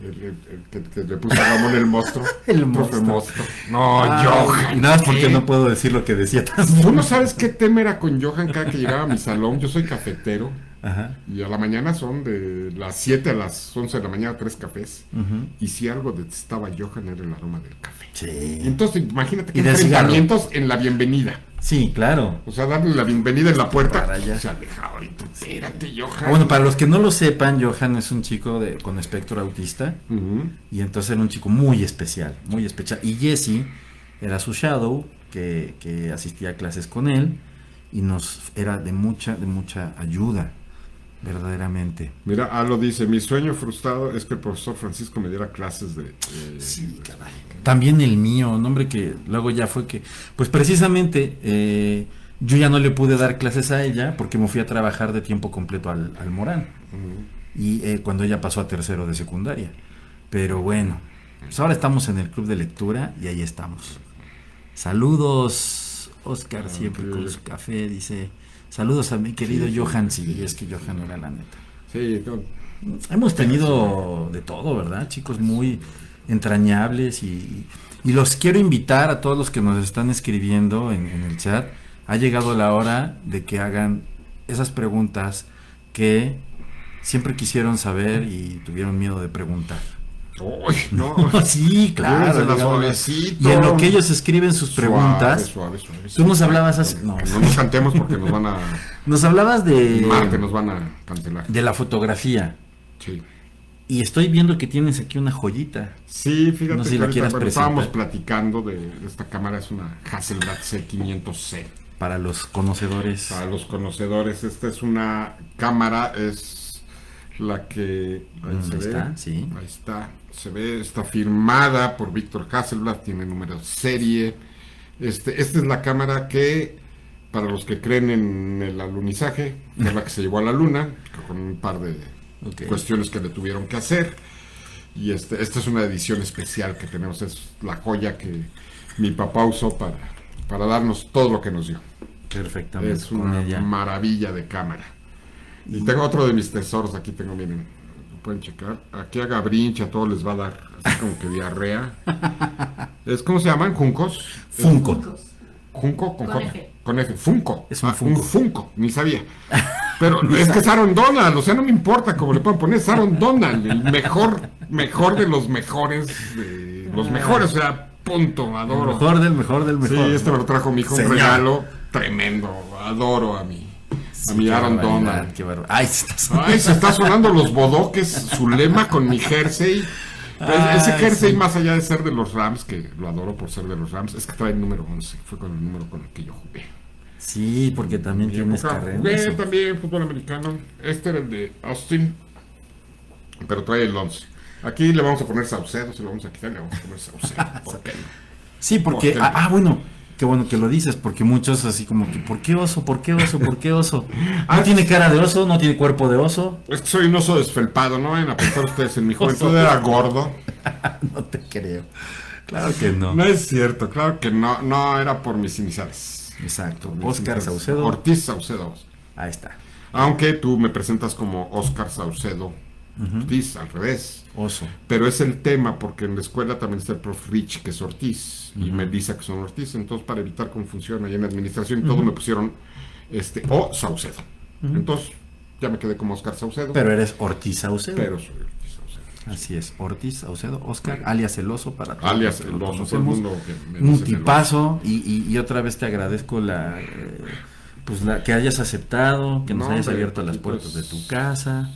El, el- el que, que le puso a Ramón el monstruo. [LAUGHS] El monstruo. monstruo. No, Ay, Johan. Y nada más porque ¿qué? no puedo decir lo que decía tan Tú no sabes qué tema era con Johan cada que llegaba a mi salón. Yo soy cafetero. Ajá. Y a la mañana son de las 7 a las 11 de la mañana tres cafés. ujú. Y si algo detestaba Johan era el aroma del café. Sí. entonces imagínate del enfrentamientos en la bienvenida. Sí, claro. O sea, darle la bienvenida en la puerta. Para allá. Se alejaba y espérate, Johan. Ah, bueno, para los que no lo sepan, Johan es un chico de, con espectro autista. Y entonces era un chico muy especial, muy especial. Y Jesse era su shadow, que, que asistía a clases con él y nos era de mucha, de mucha ayuda, verdaderamente. Mira, Alo dice, mi sueño frustrado es que el profesor Francisco me diera clases de... eh, Sí, caray. También el mío, un hombre que luego ya fue que, pues precisamente eh, yo ya no le pude dar clases a ella porque me fui a trabajar de tiempo completo al, al Morán. Y eh, cuando ella pasó a tercero de secundaria. Pero bueno, pues ahora estamos en el club de lectura y ahí estamos. Saludos, Oscar, Ah, siempre con su café, dice. Saludos a mi querido Sí, Johan, sí. sí, es que Johan era la neta. Sí, no, Hemos tenido de todo, ¿verdad? Chicos muy entrañables y, y los quiero invitar a todos los que nos están escribiendo en, en el chat. Ha llegado la hora de que hagan esas preguntas que siempre quisieron saber y tuvieron miedo de preguntar. Uy, no. [LAUGHS] sí, claro. Y en lo que ellos escriben sus preguntas, Suave, suave, suave. tú nos hablabas hace- no. No, nos cantemos porque nos van a... [LAUGHS] nos hablabas de, Marte nos van a cancelar. de la fotografía. Sí. Y estoy viendo que tienes aquí una joyita. Sí, fíjate No sé si la quieras bueno, estábamos presentar. platicando de esta cámara, es una Hasselblad C500C. Para los conocedores. Para los conocedores, esta es una cámara, es la que... Ahí se ahí ve. está, sí. Ahí está, se ve, está firmada por Víctor Hasselblad, tiene número de serie. Este, esta es la cámara que, para los que creen en el alunizaje, es la que se llevó a la luna, con un par de cuestiones que le tuvieron que hacer. Y este, esta es una edición especial que tenemos, es la joya que mi papá usó para, para darnos todo lo que nos dio. Perfectamente. Es una maravilla de cámara. Y tengo otro de mis tesoros, aquí tengo, miren, pueden checar. Aquí a Gabrinch a todos les va a dar así como que diarrea. [LAUGHS] es, ¿Cómo se llaman? ¿Juncos? Funko. ¿Junco? Con, Con J. F. Con F. Funko. Es un Ah, Funko. Un Funko, ni sabía. [LAUGHS] Pero es que es Aaron Donald, o sea, no me importa cómo le puedan poner, es Aaron Donald, el mejor, mejor de los mejores, de los mejores, o sea, punto, El adoro. mejor del mejor del Sí, mejor. este me lo trajo mi hijo, un regalo tremendo, adoro a mi, a mi Aaron Donald. qué Ay, se está sonando. Ay, se está sonando los bodoques, su lema con mi jersey. Pues, ese jersey, sí. más allá de ser de los Rams, que lo adoro por ser de los Rams, es que trae el número 11. Fue con el número con el que yo jugué. Sí, porque también tienes carrera. jugué también fútbol americano. Este era el de Austin, pero trae el 11. Aquí le vamos a poner Saucedo, se lo vamos a quitar, le vamos a poner Saucedo. ¿Por qué no? Sí, porque. Porque- Ah, ah, bueno. Qué bueno que lo dices, porque muchos así como que, ¿por qué oso? ¿Por qué oso? ¿Por qué oso? Ah, [LAUGHS] No tiene cara de oso, no tiene cuerpo de oso. Es que soy un oso desfelpado, ¿no? En a pensar ustedes, en mi [LAUGHS] juventud era gordo. [LAUGHS] No te creo. Claro que no. No es cierto, claro que no, no era por mis iniciales. Exacto. Mis Oscar iniciales. Saucedo. Ortiz Saucedo. Ahí está. Aunque tú me presentas como Oscar Saucedo Ortiz, al revés. Oso. Pero es el tema, porque en la escuela también está el prof Rich, que es Ortiz, y Melissa, que son Ortiz. Entonces, para evitar confusión ahí en la administración, y todo me pusieron este o Saucedo. Entonces, ya me quedé como Oscar Saucedo. Pero eres Ortiz Saucedo. pero soy Ortiz Saucedo. Así es, Ortiz Saucedo, Oscar, alias el oso para todos Alias el oso, todo el mundo que me Un tipazo y, y- y otra vez te agradezco la eh, pues la que hayas aceptado, que nos No, hayas abierto las aquí, puertas de pues, tu casa.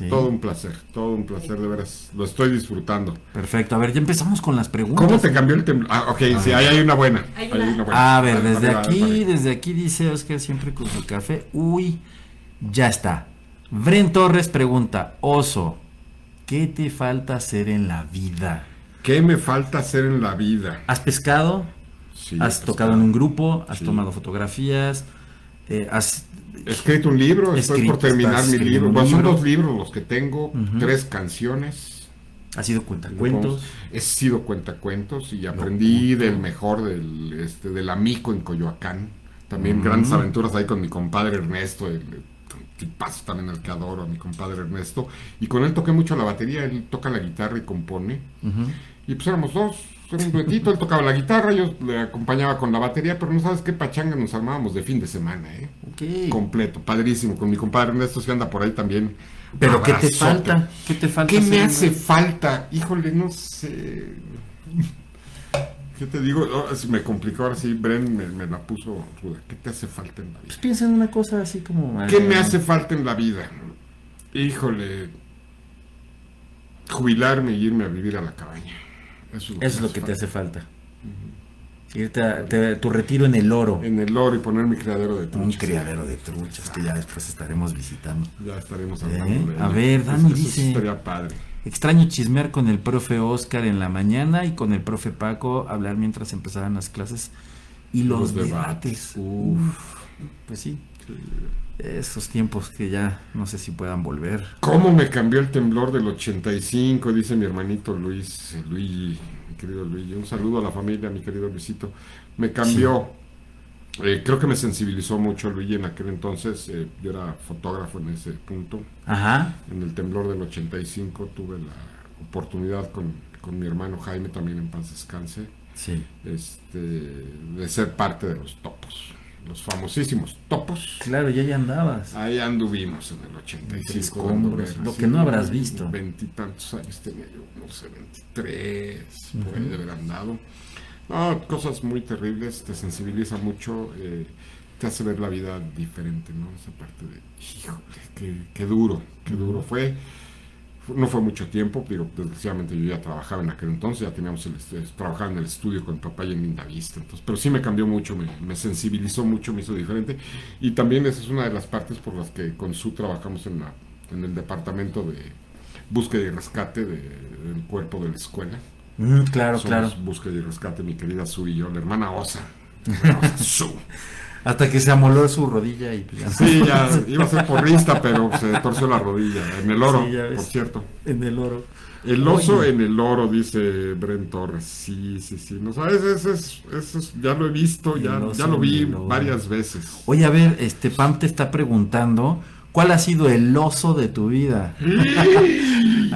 Sí. Todo un placer, todo un placer, de veras. Lo estoy disfrutando. Perfecto, a ver, ya empezamos con las preguntas. ¿Cómo te cambió el temblor? Ah, ok, sí, ahí hay una buena. Hay Hay una. buena. A ver, desde aquí, desde aquí dice Oscar siempre con su café. Uy, ya está. Bren Torres pregunta, Oso, ¿qué te falta hacer en la vida? ¿Qué me falta hacer en la vida? ¿Has pescado? Sí, ¿Has tocado en un grupo? ¿Has Sí. tomado fotografías? Eh, ¿Has He escrito un libro, estoy por terminar mi libro. Bueno, son dos libros los que tengo, tres canciones. has sido cuentacuentos? He sido cuentacuentos y aprendí del mejor del, este, del amico en Coyoacán. También grandes aventuras ahí con mi compadre Ernesto, el, tipazo también el que adoro, a mi compadre Ernesto. Y con él toqué mucho la batería, él toca la guitarra y compone. Y pues éramos dos, era un duetito, él tocaba la guitarra, yo le acompañaba con la batería, pero no sabes qué pachanga nos armábamos de fin de semana, ¿eh? Ok. Completo, padrísimo, con mi compadre Ernesto que anda por ahí también. ¿Pero qué te falta? ¿Qué te falta? ¿Qué me hace falta? Híjole, no sé. ¿Qué te digo? Oh, se me complicó ahora sí, Bren me, me la puso ruda. ¿Qué te hace falta en la Pues vida? piensa en una cosa así como... ¿Qué eh, me hace falta en la vida? Híjole. Jubilarme y irme a vivir a la cabaña. Eso es lo que, Eso es me lo que te falta. hace falta. Irte a- te- tu retiro en el oro. En el oro y poner mi criadero de Un truchas. criadero de truchas que ya después estaremos visitando. Ya estaremos ¿Eh? hablando de A ver, Dani dice- estaría padre. Extraño chismear con el profe Oscar en la mañana y con el profe Paco hablar mientras empezaban las clases y los, Los debates. debates. Uf, pues sí. Esos tiempos que ya no sé si puedan volver. ¿Cómo me cambió el temblor del 85? Dice mi hermanito Luis, eh, Luigi, mi querido Luigi. Un saludo a la familia, mi querido Luisito. Me cambió. Eh, creo que me sensibilizó mucho Luigi en aquel entonces. eh, yo era fotógrafo en ese punto. Ajá. En el temblor del 85 tuve la oportunidad con, con mi hermano Jaime, también en paz descanse, Sí. este, de ser parte de los topos. Los famosísimos topos. Claro, ya ya andabas. Ahí anduvimos en el 85. Entre dando escombros, guerra, lo que no habrás visto. Veintitantos años tenía yo, no sé, 23, por ahí de haber andado. No, cosas muy terribles, te sensibiliza mucho, eh, te hace ver la vida diferente, ¿no? Esa parte de, híjole, qué, qué duro, qué duro fue. No fue mucho tiempo, pero desgraciadamente yo ya trabajaba en aquel entonces, ya teníamos el, trabajaba en el estudio con mi papá y en Lindavista, entonces, pero sí me cambió mucho, me, me sensibilizó mucho, me hizo diferente. Y también esa es una de las partes por las que con su trabajamos en, la, en el departamento de búsqueda y rescate de- del cuerpo de la escuela. Mm, claro, Somos claro. Búsqueda y rescate, mi querida Su y yo, la hermana Osa. La hermana Osa, Su. [LAUGHS] Hasta que se amoló su rodilla y pues ya- Sí, ya iba a ser porrista, pero se torció la rodilla. En el oro, Sí, por cierto. en el oro. El oso Oye. en el oro, dice Bren Torres. Sí, sí, sí. No sabes, eso es, eso es- ya lo he visto, ya, El ya lo vi varias veces. Oye, a ver, este Pam te está preguntando, ¿cuál ha sido el oso de tu vida? [LAUGHS]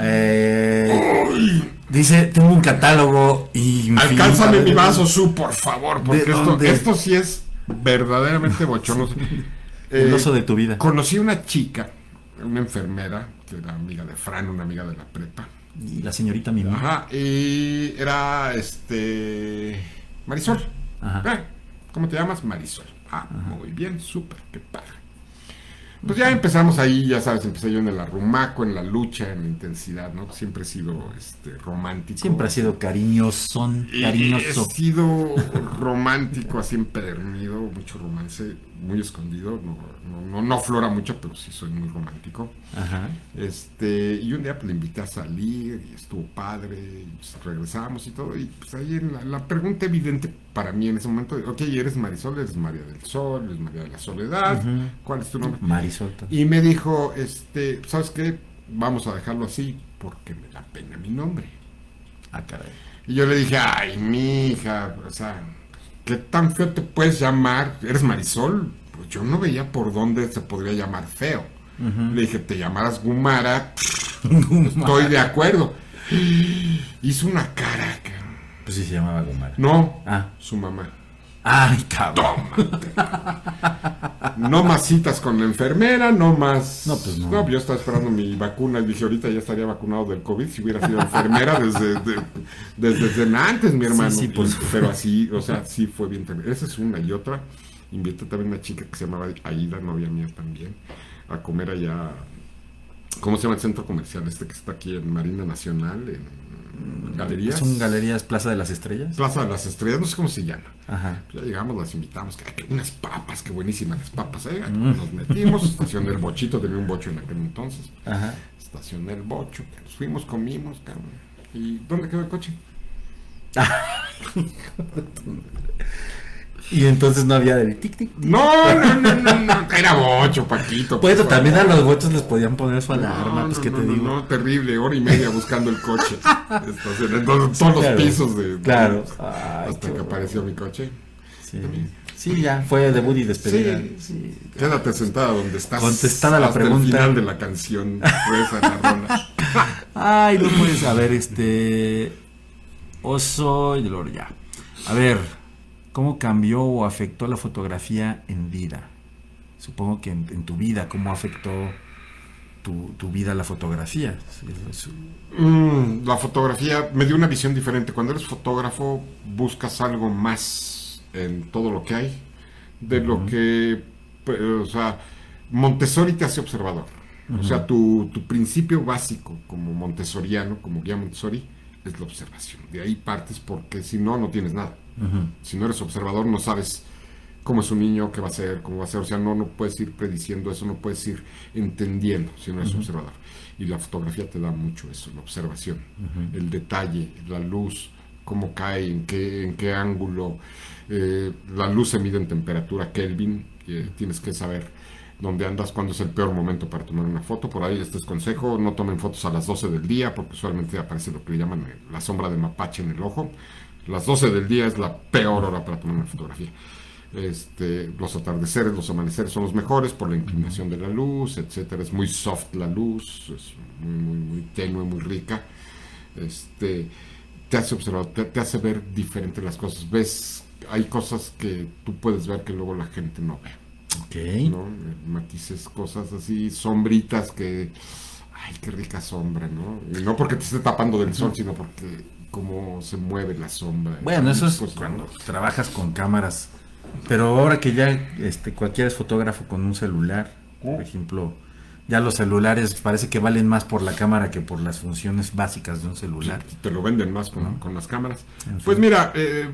Eh, dice, tengo un catálogo infinito. Alcánzame mi vaso, Su, por favor, porque ¿De esto, esto sí es verdaderamente bochornoso. El Eh, oso de tu vida. Conocí una chica, una enfermera, que era amiga de Fran, una amiga de la prepa. Y la señorita Mimi. Ajá, y era este. Marisol. Ajá. Ah, ¿Cómo te llamas? Marisol. Ah, muy bien, súper, qué padre. Pues ya empezamos ahí, ya sabes, empecé yo en el arrumaco, en la lucha, en la intensidad, ¿no? Siempre he sido este, romántico. Siempre ha sido cariñosón, Y cariñoso. He sido romántico, así empedernido, mucho romance, muy escondido. No, no, no, no aflora mucho, pero sí soy muy romántico. Ajá. Este, y un día pues, le invité a salir y estuvo padre, y pues, regresamos y todo. Y pues ahí en la, la pregunta evidente para mí en ese momento, ok, eres Marisol, eres María del Sol, eres María de la Soledad. ¿cuál es tu nombre? Marisol. Y me dijo, este, ¿sabes qué? Vamos a dejarlo así porque me da pena mi nombre. Ah, caray. Y yo le dije, ay, mi hija, o sea, ¿qué tan feo te puedes llamar? ¿Eres Marisol? Pues yo no veía por dónde se podría llamar feo. Le dije, te llamarás Gumara, estoy de acuerdo. [GASPS] Hizo una cara. Pues sí se llamaba Gomara. No, Ah. su mamá. Ay, cabrón. No más citas con la enfermera, no más. No, pues no. yo estaba esperando mi vacuna y dije, ahorita ya estaría vacunado del COVID si hubiera sido enfermera desde, de- desde, desde antes, mi hermano. sí, por supuesto. pero así, o sea, sí fue bien terrible. Esa es una y otra. Invité también a una chica que se llamaba Aida, novia mía también, a comer allá. ¿Cómo se llama el centro comercial este que está aquí en Marina Nacional, en Galerías? ¿Son galerías Plaza de las Estrellas? Plaza de las Estrellas, no sé cómo se llama. Ajá. Ya llegamos, las invitamos, que, unas papas, qué buenísimas las papas, ¿eh? Mm. Nos metimos, estacioné el bochito, tenía un bocho en aquel entonces. Ajá. Estacioné el bocho, nos fuimos, comimos, cabrón. ¿Y dónde quedó el coche? [LAUGHS] [LAUGHS] Y entonces no había de tic tic. No, no, no, no, no, era bocho, Paquito. Pues por también a los bochos les podían poner su alarma, No, pues no, no, te no, digo. no, terrible, hora y media buscando el coche. [LAUGHS] En todos, Claro. los pisos de. Claro. Ay, hasta que apareció mi coche. Sí. Sí, ya, fue debut y despedida. Sí. Sí. Quédate sentada donde estás. Contestada la pregunta. El final de la canción. Fue esa la. [LAUGHS] Ay, no puedes saber, este. Oso y Dolor, ya. A ver, ¿cómo cambió o afectó la fotografía en vida? Supongo que en, en tu vida, ¿cómo afectó tu, tu vida la fotografía? Mm, la fotografía me dio una visión diferente. Cuando eres fotógrafo, buscas algo más en todo lo que hay de lo que, pues, o sea, Montessori te hace observador. O sea, tu, tu principio básico como montessoriano, como guía Montessori, es la observación. De ahí partes porque si no, no tienes nada. Ujú. Si no eres observador, no sabes cómo es un niño, qué va a ser, cómo va a ser. O sea, no, no puedes ir prediciendo eso, no puedes ir entendiendo si no eres observador. Y la fotografía te da mucho eso, la observación, el detalle, la luz, cómo cae, en qué, en qué ángulo. Eh, la luz se mide en temperatura Kelvin, eh, tienes que saber dónde andas, cuándo es el peor momento para tomar una foto. Por ahí este es consejo, no tomen fotos a las 12 del día porque usualmente aparece lo que le llaman eh, la sombra de mapache en el ojo. Las 12 del día es la peor hora para tomar una fotografía. Este, los atardeceres, los amaneceres son los mejores por la inclinación de la luz, etcétera. Es muy soft la luz, es muy, muy, muy tenue, muy rica. Este, te hace observar, te, te hace ver diferente las cosas. Ves, hay cosas que tú puedes ver que luego la gente no ve. Ok. ¿no? Matices, cosas así, sombritas que, ay, qué rica sombra, ¿no? Y no porque te esté tapando del sol, sino porque cómo se mueve la sombra. Bueno, eso es Cosas, cuando trabajas con cámaras. Pero ahora que ya este, cualquiera es fotógrafo con un celular, por ejemplo, ya los celulares parece que valen más por la cámara que por las funciones básicas de un celular. te lo venden más con, ¿No? con las cámaras. En Pues fin. mira, eh,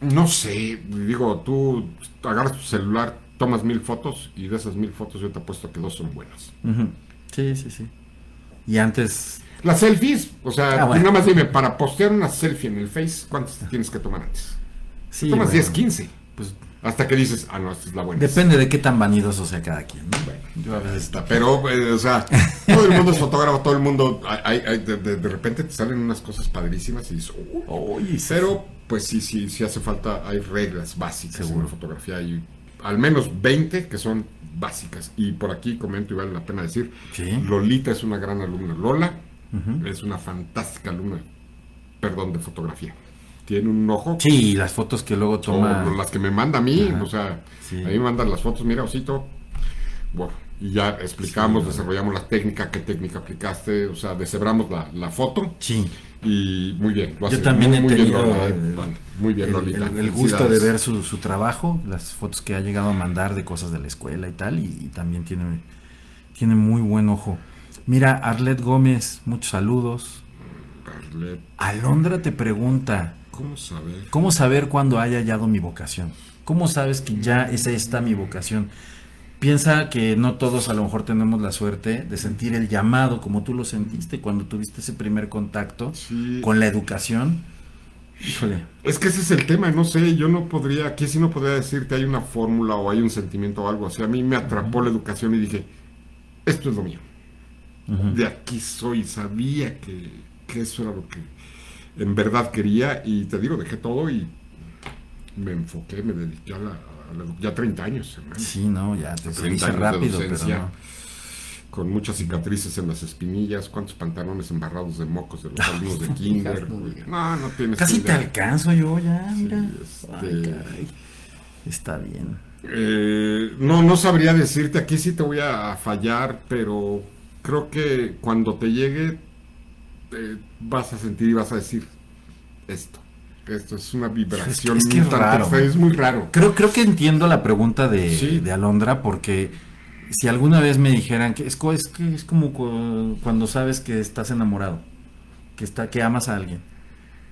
no sé, digo, tú agarras tu celular, tomas mil fotos y de esas mil fotos yo te apuesto que dos son buenas. Sí, sí, sí. Y antes, Las selfies, o sea, Ah, bueno. nada más dime, para postear una selfie en el Face, ¿cuántas tienes que tomar antes? sí, tomas bueno, 10, 15. Pues Hasta que dices, ah, no, esta es la buena. depende de qué tan vanidoso sea cada quien. ¿no? Bueno, Yo a veces Está, pero, eh, o sea, [LAUGHS] todo el mundo es fotógrafo, todo el mundo, hay- hay- de, de- de repente te salen unas cosas padrísimas y dices, "Uy". Sí. pero pues sí, sí, sí hace falta, hay reglas básicas en la fotografía, hay al menos 20 que son básicas. Y por aquí comento y vale la pena decir, Sí. Lolita es una gran alumna, Lola Es una fantástica alumna, perdón, de fotografía. Tiene un ojo Sí, las fotos que luego toma. o las que me manda a mí, o sea, Sí. a mí me mandan las fotos, mira, osito, bueno, y ya explicamos, Sí, desarrollamos la técnica, qué técnica aplicaste, o sea, deshebramos la, la foto Sí. y muy bien. lo Yo también muy, he muy bien, tenido Lola, eh, el- muy bien, el, Lolita. el- el gusto de ver su, su trabajo, las fotos que ha llegado a mandar de cosas de la escuela y tal, y, y también tiene, tiene muy buen ojo. Mira, Arlet Gómez, muchos saludos. Arlet, Alondra te pregunta, ¿Cómo saber? ¿cómo saber cuándo haya hallado mi vocación? ¿Cómo sabes que ya esa está mi vocación? Piensa que no todos a lo mejor tenemos la suerte de sentir el llamado como tú lo sentiste cuando tuviste ese primer contacto Sí. con la educación. Híjole, Es que ese es el tema, no sé, yo no podría, aquí sí no podría decirte hay una fórmula o hay un sentimiento o algo así. A mí me atrapó la educación y dije, esto es lo mío. De aquí soy, sabía que, que eso era lo que... en verdad quería y te digo, dejé todo y me enfoqué, me dediqué a la, a la- ya 30 años, hermano. Sí, no, ya te se 30 dice años de rápido, pero no. Con muchas cicatrices en las espinillas, cuántos pantalones embarrados de mocos de los [LAUGHS] alumnos de kinder. no. No, tienes Casi te alcanzo yo ya, Sí, mira. este- Ay, caray. Está bien. Eh, no, no sabría decirte, aquí sí te voy a fallar, pero creo que cuando te llegue eh, vas a sentir y vas a decir esto. Esto es una vibración Es que- es raro. es muy raro. Creo, creo que entiendo la pregunta de, Sí. de Alondra porque si alguna vez me dijeran que es, es, que es como cu- cuando sabes que estás enamorado, que, está, que amas a alguien,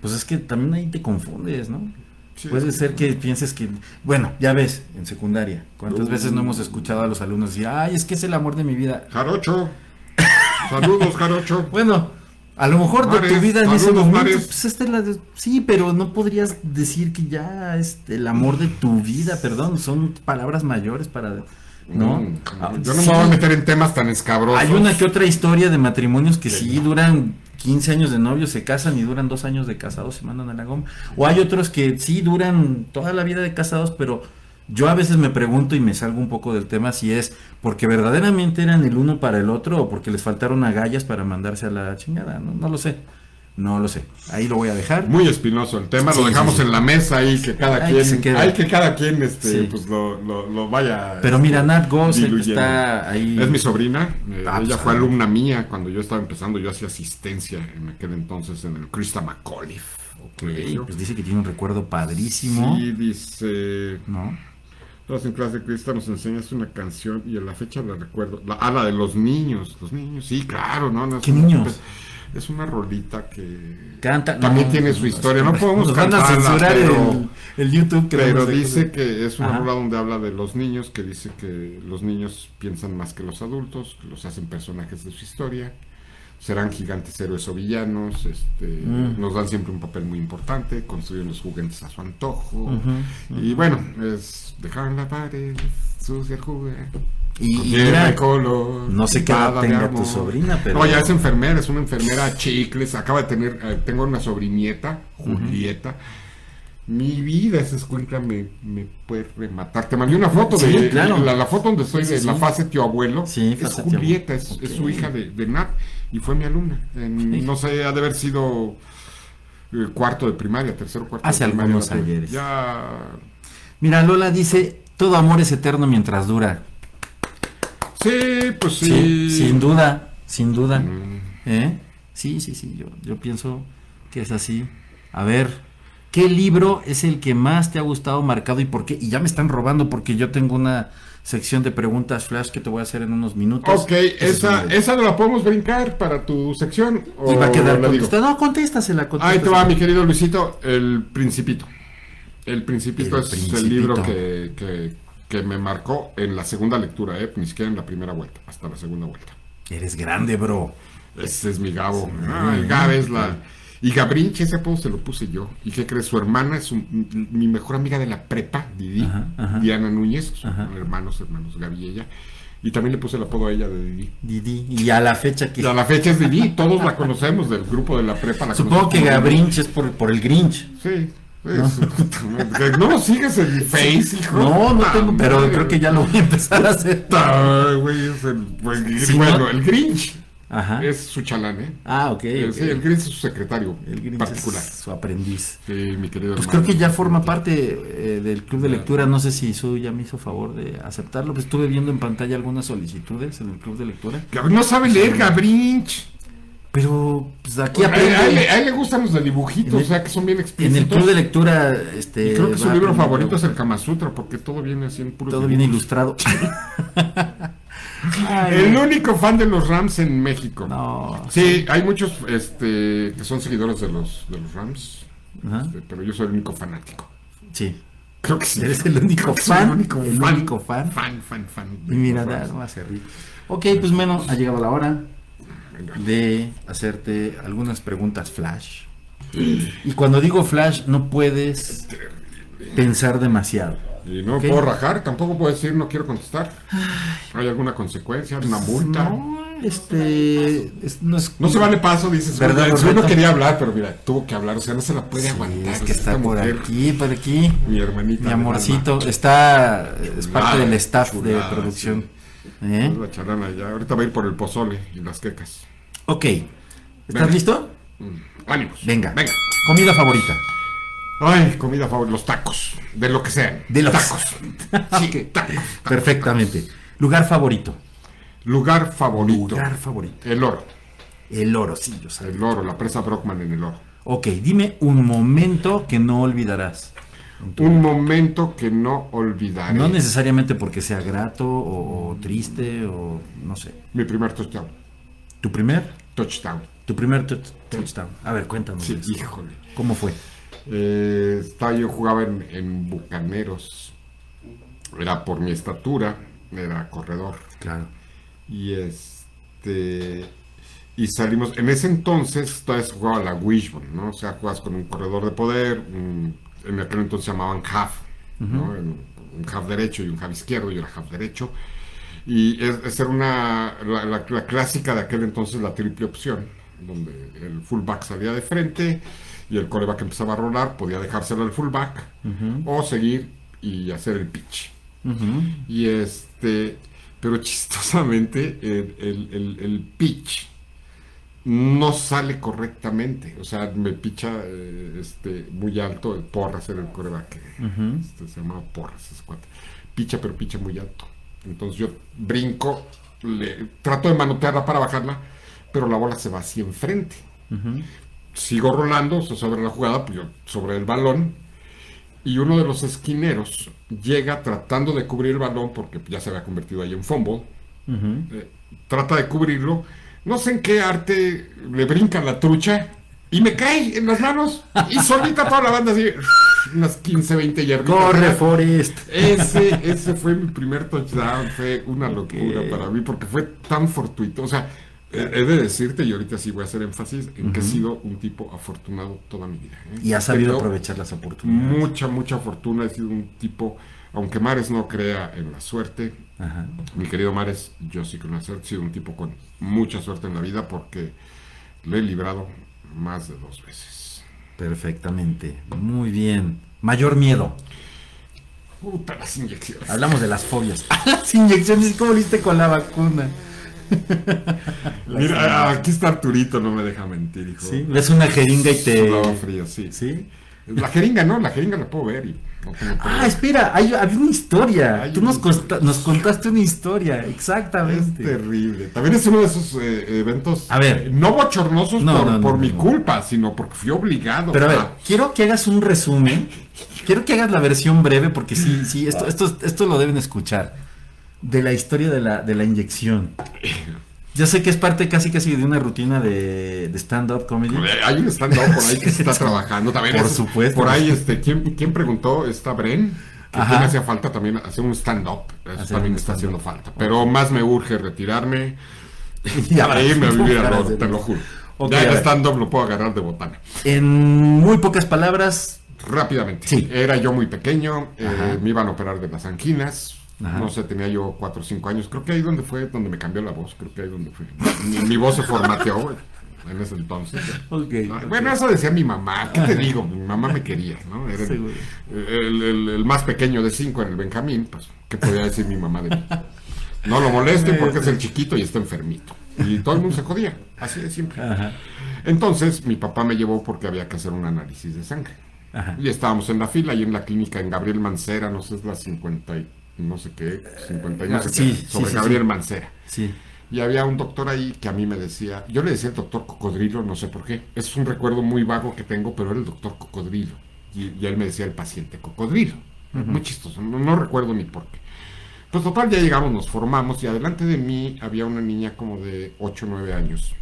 pues es que también ahí te confundes, ¿no? Sí. Puede ser que pienses que, bueno, ya ves, en secundaria, ¿cuántas Uh. veces no hemos escuchado a los alumnos decir, ay, es que es el amor de mi vida? Jarocho. Saludos, Jarocho. Bueno, a lo mejor de tu vida en ese momento, Mares. pues esta es la de- sí, pero no podrías decir que ya es el amor de tu vida, perdón, son palabras mayores para, ¿no? Mm, Ah, Yo no sí, me voy a meter en temas tan escabrosos. Hay una que otra historia de matrimonios que sí duran 15 años de novios, se casan y duran dos años de casados, se mandan a la goma. O hay otros que sí duran toda la vida de casados, pero yo a veces me pregunto y me salgo un poco del tema si es porque verdaderamente eran el uno para el otro o porque les faltaron agallas para mandarse a la chingada. No, no lo sé. No lo sé. Ahí lo voy a dejar. Muy espinoso el tema, Sí, lo dejamos sí, sí. en la mesa ahí que cada que quien, hay que cada quien este, pues lo, lo, lo vaya. Pero mira, Nat Goss, que está ahí. Es mi sobrina, eh, Ah, ella pues, fue ah. alumna mía cuando yo estaba empezando, yo hacía asistencia en aquel entonces en el Christa McAuliffe. Ok, pues dice que tiene un recuerdo padrísimo. Sí, dice, ¿No? En clase de Crista nos enseñas una canción y a la fecha la recuerdo. La, ah, la de los niños, los niños, sí, claro, ¿no? no ¿Qué niños? pues, es una rolita que Canta. también no, tiene su historia. No nos podemos van a cantarla, censurar pero- el, el YouTube. que Pero dice que es una Ajá. rola donde habla de los niños, que dice que los niños piensan más que los adultos, que los hacen personajes de su historia, serán gigantes héroes o villanos, este, Mm. nos dan siempre un papel muy importante, construyen los juguetes a su antojo, y bueno, es dejar la pared, sucia el juguete. Y, y mira, color, no sé qué edad de tenga tu sobrina, pero- No, ya es enfermera, es una enfermera chicles, acaba de tener, eh, tengo una sobrinieta, Julieta. Mi vida esa escuela me, me puede rematar. Te mandé una foto Sí, de claro. la, la foto donde estoy de Sí, la sí. fase tío abuelo. Sí, es fase tío Julieta, abuelo. es, es Ok. su hija de, de Nat y fue mi alumna. En, Sí. No sé, ha de haber sido eh, cuarto de primaria, tercero cuarto Hace de primaria. algunos la tuve. ayeres. Ya. mira, Lola dice, todo amor es eterno mientras dura. Sí, pues sí. Sí, sin duda, sin duda. Mm. ¿Eh? Sí, sí, sí, yo, yo pienso que es así. A ver, ¿qué libro es el que más te ha gustado, marcado y por qué? Y ya me están robando porque yo tengo una sección de preguntas flash que te voy a hacer en unos minutos. Ok, esa, esa no la podemos brincar para tu sección. Y va a o quedar contestada. No, contéstasela, Ahí te va, mi querido Luisito, El Principito. El Principito El es Principito. el libro que, que, que me marcó en la segunda lectura, ¿eh? ni siquiera en la primera vuelta, hasta la segunda vuelta. Eres grande, bro. Ese es mi Gabo. Sí, Ah, el sí. Gab es la... Y Gabrinche, ese apodo se lo puse yo. ¿Y qué crees? Su hermana es un- mi mejor amiga de la prepa, Didi, Ajá, ajá. Diana Núñez, son Ajá. hermanos, hermanos, Gaby y ella. Y también le puse el apodo a ella de Didi. Didi. Y a la fecha que... Y a la fecha es Didi, todos la [LAUGHS] conocemos del grupo de la prepa. la Supongo que. Gabrinch es por, por el Grinch. Sí. es- No, lo [LAUGHS] sigues en Face, hijo. No, no Ah, tengo, pero creo que ya lo voy a empezar a hacer. Ah, güey, es el, Sí, bueno, ¿no? el Grinch Ajá. es su chalán, ¿eh? Ah, ok. Eh, ok. Sí, el Grinch es su secretario El Grinch particular. es su aprendiz. Sí, mi querido Pues hermano. creo que ya forma parte eh, del club de lectura. No sé si Su ya me hizo favor de aceptarlo. Pues estuve viendo en pantalla algunas solicitudes en el club de lectura. Gab- No sabe leer Gabrinch. Pero pues aquí A, él- a él, aprende. a él le gustan los de dibujitos, En el- o sea que son bien En explícitos. el club de lectura, este. Y creo que su libro favorito es el Kama Sutra, porque todo viene así en puro Todo viene ilustrado. [LAUGHS] Ay, El único fan de los Rams en México. No. Sí, hay muchos este, que son seguidores de los, de los Rams, este, pero yo soy el único fanático. Sí. Creo que sí. Eres el único fan, El único el fan. único fan. Fan, fan, fan. Y mira, los da, Rams. no va a ser rico. Ok, pues bueno, ha llegado la hora de hacerte algunas preguntas flash. Y cuando digo flash, no puedes pensar demasiado. Y no puedo rajar, tampoco puedo decir no quiero contestar. ¿Hay alguna consecuencia? ¿Una multa? No, este es- no, es- No se vale paso, dices. ¿Verdad, Yo no quería hablar, pero mira, tuvo que hablar, o sea, no se la puede Sí, aguantar. es que está esta por mujer, aquí, por aquí. Mi hermanita. Mi amorcito, está, es parte Chulada, del staff de producción. sí. ¿Eh? Es la charana ya. Ahorita va a ir por el pozole y las quecas. Ok, ¿estás Venga. listo? Mm, Ánimos. Venga. Venga. Comida favorita. Ay, comida favorita, los tacos. De lo que sean. De los- tacos. [LAUGHS] Sí, tacos. tacos, Perfectamente. Lugar favorito. Lugar favorito. Lugar favorito. El oro. El oro, sí, yo sabía. El oro, la presa Brockman en el oro. Ok, dime un momento que no olvidarás. Un momento que no olvidaré. No necesariamente porque sea grato o, o triste o no sé. Mi primer touchdown. ¿Tu primer? Touchdown. Tu primer touch- touchdown. A ver, cuéntanos. Sí, híjole. ¿Cómo fue? Eh, estaba, yo jugaba en, en Bucaneros. Era por mi estatura. Era corredor. Claro. Y este. Y salimos. En ese entonces todavía se jugaba la Wishbone, ¿no? O sea, jugabas con un corredor de poder. un- en aquel entonces se llamaban half, ¿no? Un half derecho y un half izquierdo. Yo era half derecho. Y es, esa era una. La, la- la clásica de aquel entonces, la triple opción. Donde el fullback salía de frente y el coreback empezaba a rolar. Podía dejárselo al fullback o seguir y hacer el pitch. Y este, pero chistosamente, el, el- el- el pitch no sale correctamente. O sea, me picha eh, este, muy alto. El Porras era el coreback. Este, se llamaba Porras, ese cuate. Picha, pero picha muy alto. Entonces yo brinco, le, trato de manotearla para bajarla, pero la bola se va hacia enfrente. Ujú. Sigo rolando sobre la jugada, pues yo sobre el balón. Y uno de los esquineros llega tratando de cubrir el balón porque ya se había convertido ahí en fumble. Eh, trata de cubrirlo. No sé en qué arte le brinca la trucha y me cae en las manos. Y solita toda la banda así, unas 15, 20 yardas. Corre, Forest. Ese, ese fue mi primer touchdown, fue una locura para mí porque fue tan fortuito. O sea, he de decirte, y ahorita sí voy a hacer énfasis, en que he sido un tipo afortunado toda mi vida. ¿eh? Y has sabido aprovechar las oportunidades. Mucha, mucha fortuna. He sido un tipo, aunque Mares no crea en la suerte, Ajá. mi querido Mares, yo sí creo en la suerte. He sido un tipo con mucha suerte en la vida porque lo he librado más de dos veces. Perfectamente. Muy bien. Mayor miedo. Puta, las inyecciones. Hablamos de las fobias. [LAUGHS] las inyecciones. ¿Cómo viste con la vacuna? [LAUGHS] Mira, aquí está Arturito, no me deja mentir, hijo. Sí. Ves una jeringa y te. Frío, sí. ¿Sí? La jeringa, ¿no? La jeringa la puedo ver y no tengo Ah, espera, hay, había una historia. Hay Tú una nos, historia. consta- nos contaste una historia, Es exactamente. terrible. También es uno de esos eh, eventos A ver. eh, no bochornosos No, por, no, no, por no, mi no. culpa, sino porque fui obligado. Pero a ver, quiero que hagas un resumen. Quiero que hagas la versión breve porque sí, sí, esto, esto, esto lo deben escuchar. De la historia de la, de la inyección. Yo sé que es parte casi casi de una rutina de, de stand-up comedy. Hay un stand-up por ahí que se está trabajando también. Por supuesto. Por ahí, este, ¿quién, quién preguntó? Está Bren. Que quién hacía falta también hacer un stand-up. Eso también está haciendo falta. Pero más me urge retirarme. [LAUGHS] Ya e irme a vivir a [LAUGHS] te lo juro. Ya el stand-up lo puedo agarrar de botana. En muy pocas palabras, Rápidamente. Sí. Era yo muy pequeño, eh, me iban a operar de las anginas. Ajá. No sé, tenía yo 4 o 5 años. Creo que ahí donde fue, donde me cambió la voz. Creo que ahí donde fue. Mi, mi voz se formateó en ese entonces. No, ok. Bueno, eso decía mi mamá. ¿Qué te digo? Mi mamá me quería, ¿no? Era el, el- el- el más pequeño de cinco en el Benjamín. Pues, ¿qué podía decir mi mamá de mí? No lo molesten porque es el chiquito y está enfermito. Y todo el mundo se jodía. Así de simple. Ajá, Entonces, mi papá me llevó porque había que hacer un análisis de sangre. ajá. Y estábamos en la fila y en la clínica en Gabriel Mancera, no sé, es la 50 y no sé qué, 50 y no sé Sí, qué, sí, sobre sí, Gabriel sí. Mancera. Sí. Y había un doctor ahí que a mí me decía, yo le decía el doctor Cocodrilo, no sé por qué, es un recuerdo muy vago que tengo, pero era el doctor Cocodrilo. Y, y él me decía el paciente Cocodrilo. Muy chistoso, no, no recuerdo ni por qué. Pues total, ya llegamos, nos formamos y adelante de mí había una niña como de 8 o 9 años.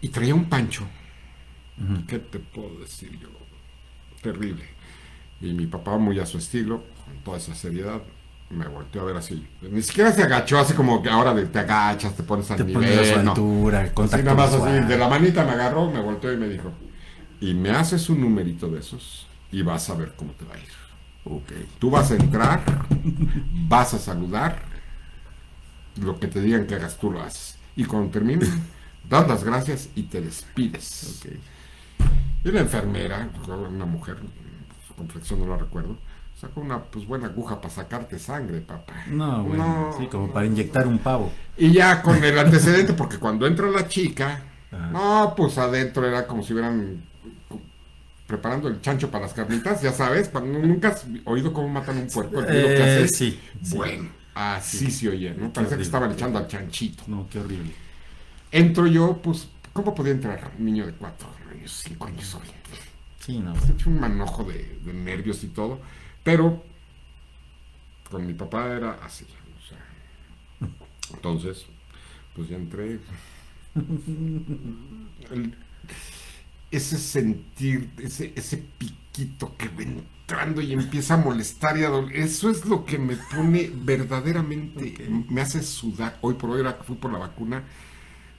Y traía un pancho. ¿Qué te puedo decir yo? Terrible. Y mi papá, muy a su estilo, con toda esa seriedad, me volteó a ver así. Ni siquiera se agachó, así como que ahora de- te agachas, te pones al Te nivel. pones a su no. altura, Así contacto nada más así, de la manita me agarró, me volteó y me dijo, y me haces un numerito de esos y vas a ver cómo te va a ir. Ok. Tú vas a entrar, vas a saludar Lo que te digan que hagas, tú lo haces. Y cuando termines, das las gracias y te despides. Y la enfermera, una mujer, su complexión no la recuerdo, sacó una pues buena aguja para sacarte sangre, papá. No, bueno, No. sí, como para inyectar un pavo. Y ya con el antecedente, porque cuando entra la chica, Ajá. no, pues adentro era como si hubieran preparando el chancho para las carnitas, ya sabes, cuando nunca has oído cómo matan un puerco, el que Eh, hace. sí, sí. Bueno, así se oye, ¿no? Horrible. que estaban echando al chanchito. No, qué horrible. Entro yo, pues, ¿cómo podía entrar un niño de cuatro años, cinco años hoy? Sí, no. He hecho un manojo de, de nervios y todo, pero con mi papá era así. o sea, entonces, pues ya entré. [LAUGHS] El- ese sentir, ese, ese piquito que va entrando y empieza a molestar y a doler, eso es lo que me pone verdaderamente, me hace sudar. Hoy por hoy, que fui por la vacuna,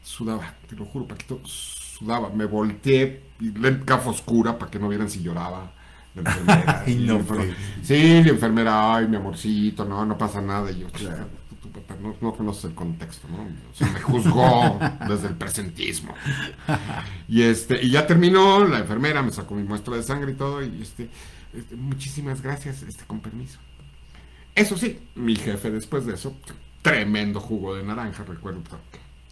sudaba, te lo juro, Paquito, sudaba. Me volteé y gafa oscura para que no vieran si lloraba. La enfermera. [LAUGHS] Ay, no, pues. Sí, la enfermera, ay, mi amorcito, no, no pasa nada. Y yo, "Chica, tu- tu papá no, no conoces el contexto, ¿no? O sea, me juzgó [LAUGHS] desde el presentismo. Y este, y ya terminó, la enfermera me sacó mi muestra de sangre y todo, y este, este, muchísimas gracias, este, con permiso. Eso sí, mi jefe después de eso, tremendo jugo de naranja, recuerdo.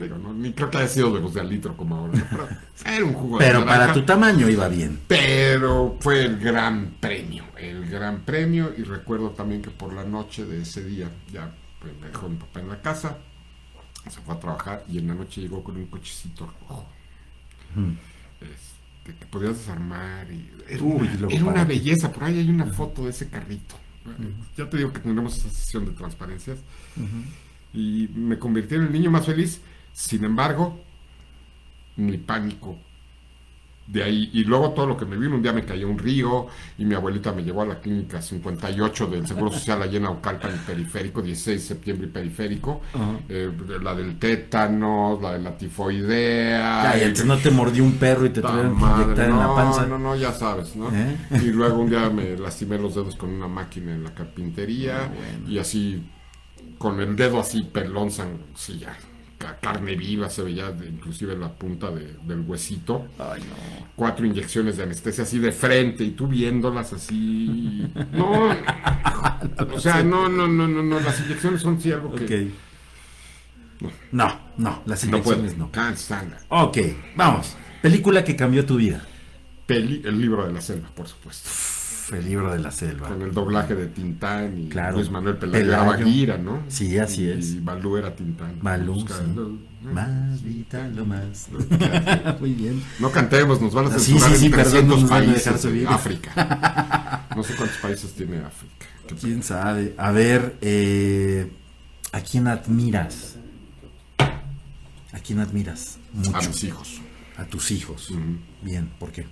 Digo, no, ni creo que haya sido de los de al litro como ahora. Pero [LAUGHS] era un jugo Pero para tu tamaño iba bien. Pero fue el gran premio, el gran premio. Y recuerdo también que por la noche de ese día, ya pues, me dejó mi papá en la casa, se fue a trabajar y en la noche llegó con un cochecito rojo. Mm. Este, que podías desarmar y era, Uy, una, era belleza. Por ahí hay una foto de ese carrito. Ya te digo que tendremos esa sesión de transparencias. Y me convirtió en el niño más feliz. Sin embargo, mi pánico de ahí. Y luego todo lo que me vino, un día me cayó un río y mi abuelita me llevó a la clínica 58 del Seguro [LAUGHS] Social allá en Aucalpan y Periférico, 16 de septiembre y Periférico. Eh, la del tétano, la de la tifoidea. Ya, y no te mordió un perro y te tuvieron que inyectar en la no, panza. No, no, ya sabes, ¿no? ¿Eh? Y luego un día me lastimé los dedos con una máquina en la carpintería Ah, bueno. y así, con el dedo así pelón, sí, ya, carne viva, se veía de- inclusive la punta de- del huesito. Ay, no. Cuatro inyecciones de anestesia así de frente y tú viéndolas así. [LAUGHS] No, o sea, no, no, no, no, no, las inyecciones son sí algo que Ok. No, no, las no puedo. inyecciones no. Cansan. Ok, vamos. Película que cambió tu vida. Peli- el libro de la selva, por supuesto. El libro de la selva. Con el doblaje de Tintán y Claro. Luis Manuel Pelayo, ¿no? Sí, así y, es. Y Balú era Tintán. Balú, sí. Más vital, lo más. [LAUGHS] Muy bien. No cantemos, nos van a censurar sí, sí, en perdón, 300 no nos van a países de. África. [LAUGHS] No sé cuántos países tiene África. ¿Quién sabe? A ver, eh, ¿a quién admiras? ¿A quién admiras? Mucho. A mis hijos. A tus hijos. Bien, ¿por qué?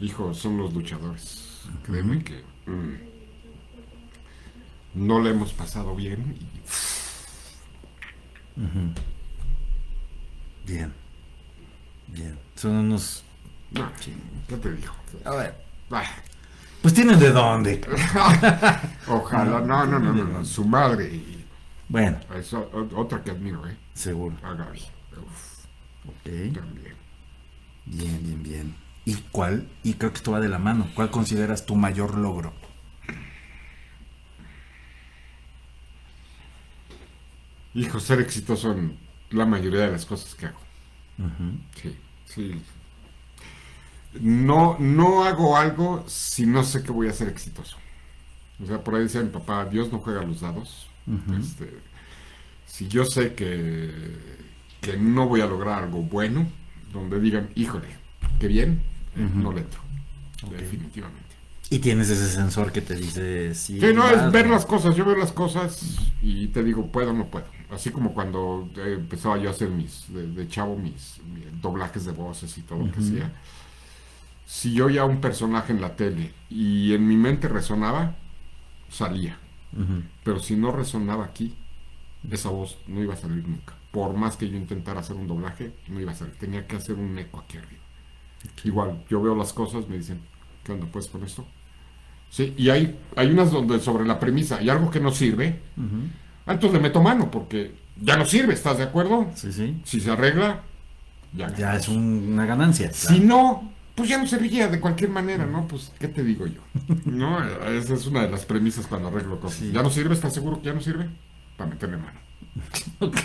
Hijos, son los luchadores. Créeme que mm, no le hemos pasado bien. y- Bien. Bien. Son unos... no, ¿qué te digo? A ver. Ah, Pues tienen de dónde. [LAUGHS] ojalá, no, no, no, no, no, su madre. y- Bueno, Es otra que admiro, ¿eh? seguro. A Gaby. Uf, Ok. también. Bien, bien, bien. ¿Y cuál? Y creo que esto va de la mano. ¿Cuál consideras tu mayor logro? Hijo, ser exitoso en la mayoría de las cosas que hago. Sí, sí. No, no hago algo si no sé que voy a ser exitoso. O sea, por ahí decía mi papá, Dios no juega los dados. Este, si yo sé que, que no voy a lograr algo bueno, donde digan, híjole, qué bien, no le entro. Definitivamente. Y tienes ese sensor que te dice si... Sí, no, es ver las cosas. Yo veo las cosas y te digo, puedo o no puedo. Así como cuando eh, empezaba yo a hacer mis, de, de chavo, mis, mis doblajes de voces y todo lo que hacía. Si yo ya un personaje en la tele y en mi mente resonaba, salía. Pero si no resonaba aquí, esa voz no iba a salir nunca. Por más que yo intentara hacer un doblaje, no iba a salir. Tenía que hacer un eco aquí arriba. Igual, yo veo las cosas, me dicen, ¿qué onda pues con esto? Sí, y hay, hay unas donde sobre la premisa hay algo que no sirve, Ujú. Entonces le meto mano porque ya no sirve, ¿estás de acuerdo? Sí, sí. Si se arregla, ya, Ya es un- una ganancia. Si no, pues ya no serviría de cualquier manera, ¿no? Pues, ¿qué te digo yo? [LAUGHS] No, esa es una de las premisas cuando arreglo cosas. Sí. ¿Ya no sirve? ¿Estás seguro que ya no sirve? Para meterle mano. [LAUGHS] Ok.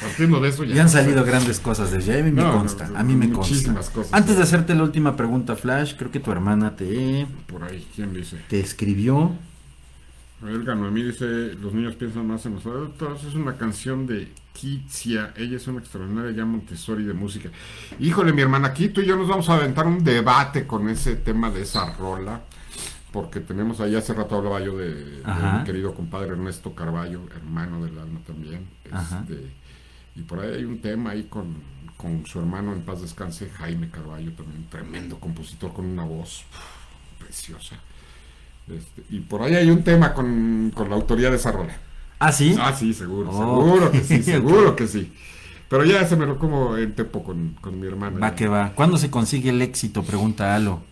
Partiendo de eso ya. Ya han salido grandes cosas de Jay, a mí me No, consta, no, a mí me consta. cosas. Antes de hacerte la última pregunta, Flash, creo que tu hermana te, Por ahí, ¿quién dice? te escribió. Elga Noemí dice, los niños piensan más en los adultos. Es una canción de Kitsia. Ella es una extraordinaria ya Montessori de música. Híjole, mi hermana, aquí tú y yo nos vamos a aventar un debate con ese tema de esa rola. Porque tenemos ahí, hace rato hablaba yo de, mi querido compadre Ernesto Carballo, hermano del alma también. Este, y por ahí hay un tema ahí con, con su hermano en paz descanse, Jaime Carballo, también tremendo compositor con una voz preciosa. Este, y por ahí hay un tema con, con la autoría de esa rola. Ah, sí. Ah, sí, seguro, Oh. seguro que sí, [LAUGHS] seguro que sí. Pero ya se me lo como en tempo con, con mi hermana. Va ya. que va. ¿Cuándo se consigue el éxito? Pregunta Alo.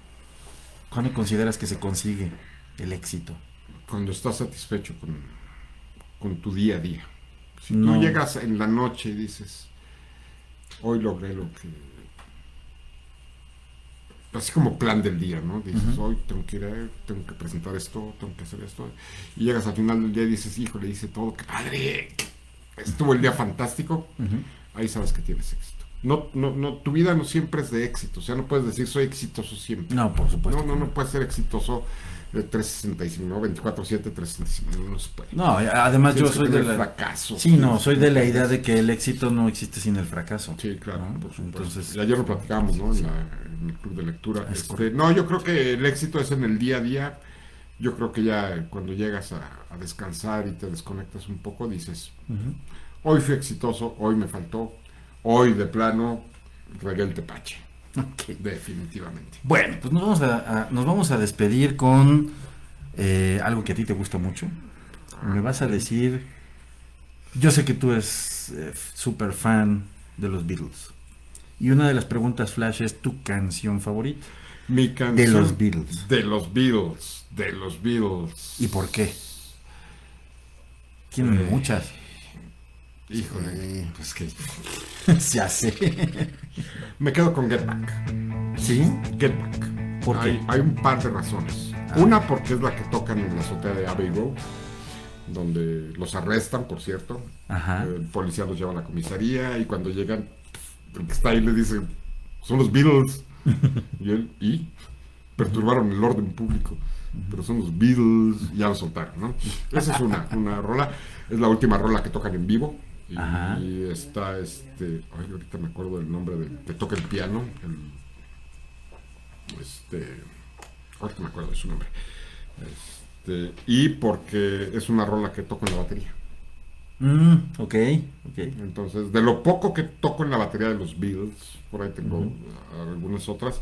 ¿Cuándo consideras que se consigue el éxito? Cuando estás satisfecho con, con tu día a día. Si No. tú llegas en la noche y dices, hoy logré lo que... Así como plan del día, ¿no? Dices, hoy tengo que ir a, tengo que presentar esto, tengo que hacer esto. Y llegas al final del día y dices, hijo, le hice todo, qué padre, estuvo el día fantástico. Ahí sabes que tienes éxito. No, no, no, tu vida no siempre es de éxito. O sea, no puedes decir soy exitoso siempre. No, por supuesto. No, no, no puedes ser exitoso de 365, ¿no? 24-7, 365, no, se puede. No, además yo Tienes soy de tener la... fracaso. Sí, no, soy de la idea de que el éxito no existe sin el fracaso. Sí, claro, ¿no? por. Entonces, Y ayer lo platicábamos, ¿no? Sí. En, la- en el club de lectura. Es Este, no, yo creo que el éxito es en el día a día. Yo creo que ya cuando llegas a, a descansar y te desconectas un poco, dices, hoy fui exitoso, hoy me faltó, hoy de plano regué el tepache. Definitivamente. Bueno, pues nos vamos a, a- nos vamos a despedir con eh, algo que a ti te gusta mucho. Me vas a decir, yo sé que tú eres eh, súper fan de los Beatles. Y una de las preguntas flash es tu canción favorita. Mi canción. De los Beatles. De los Beatles. De los Beatles. ¿Y por qué? Tienen Eh, muchas. Híjole. Pues que. [LAUGHS] ya sé. Me quedo con Get Back. ¿Sí? Get Back. ¿Por qué? hay, hay un par de razones. Ah. Una porque es la que tocan en la azotea de Abbey Road, donde los arrestan, por cierto. Ajá. El policía los lleva a la comisaría y cuando llegan, el que está ahí le dice, son los Beatles. [LAUGHS] y él, ¿y? Perturbaron el orden público. Pero son los Beatles, ya lo soltaron, ¿no? Esa es una, una rola. Es la última rola que tocan en vivo. Y, Ajá. está este. Ay, ahorita me acuerdo del nombre del que toca el piano. El, este. Ahorita me acuerdo de su nombre. Este, y porque es una rola que toco en la batería. Mm, ok, ok. Entonces, de lo poco que toco en la batería de los Beatles, por ahí tengo uh, algunas otras,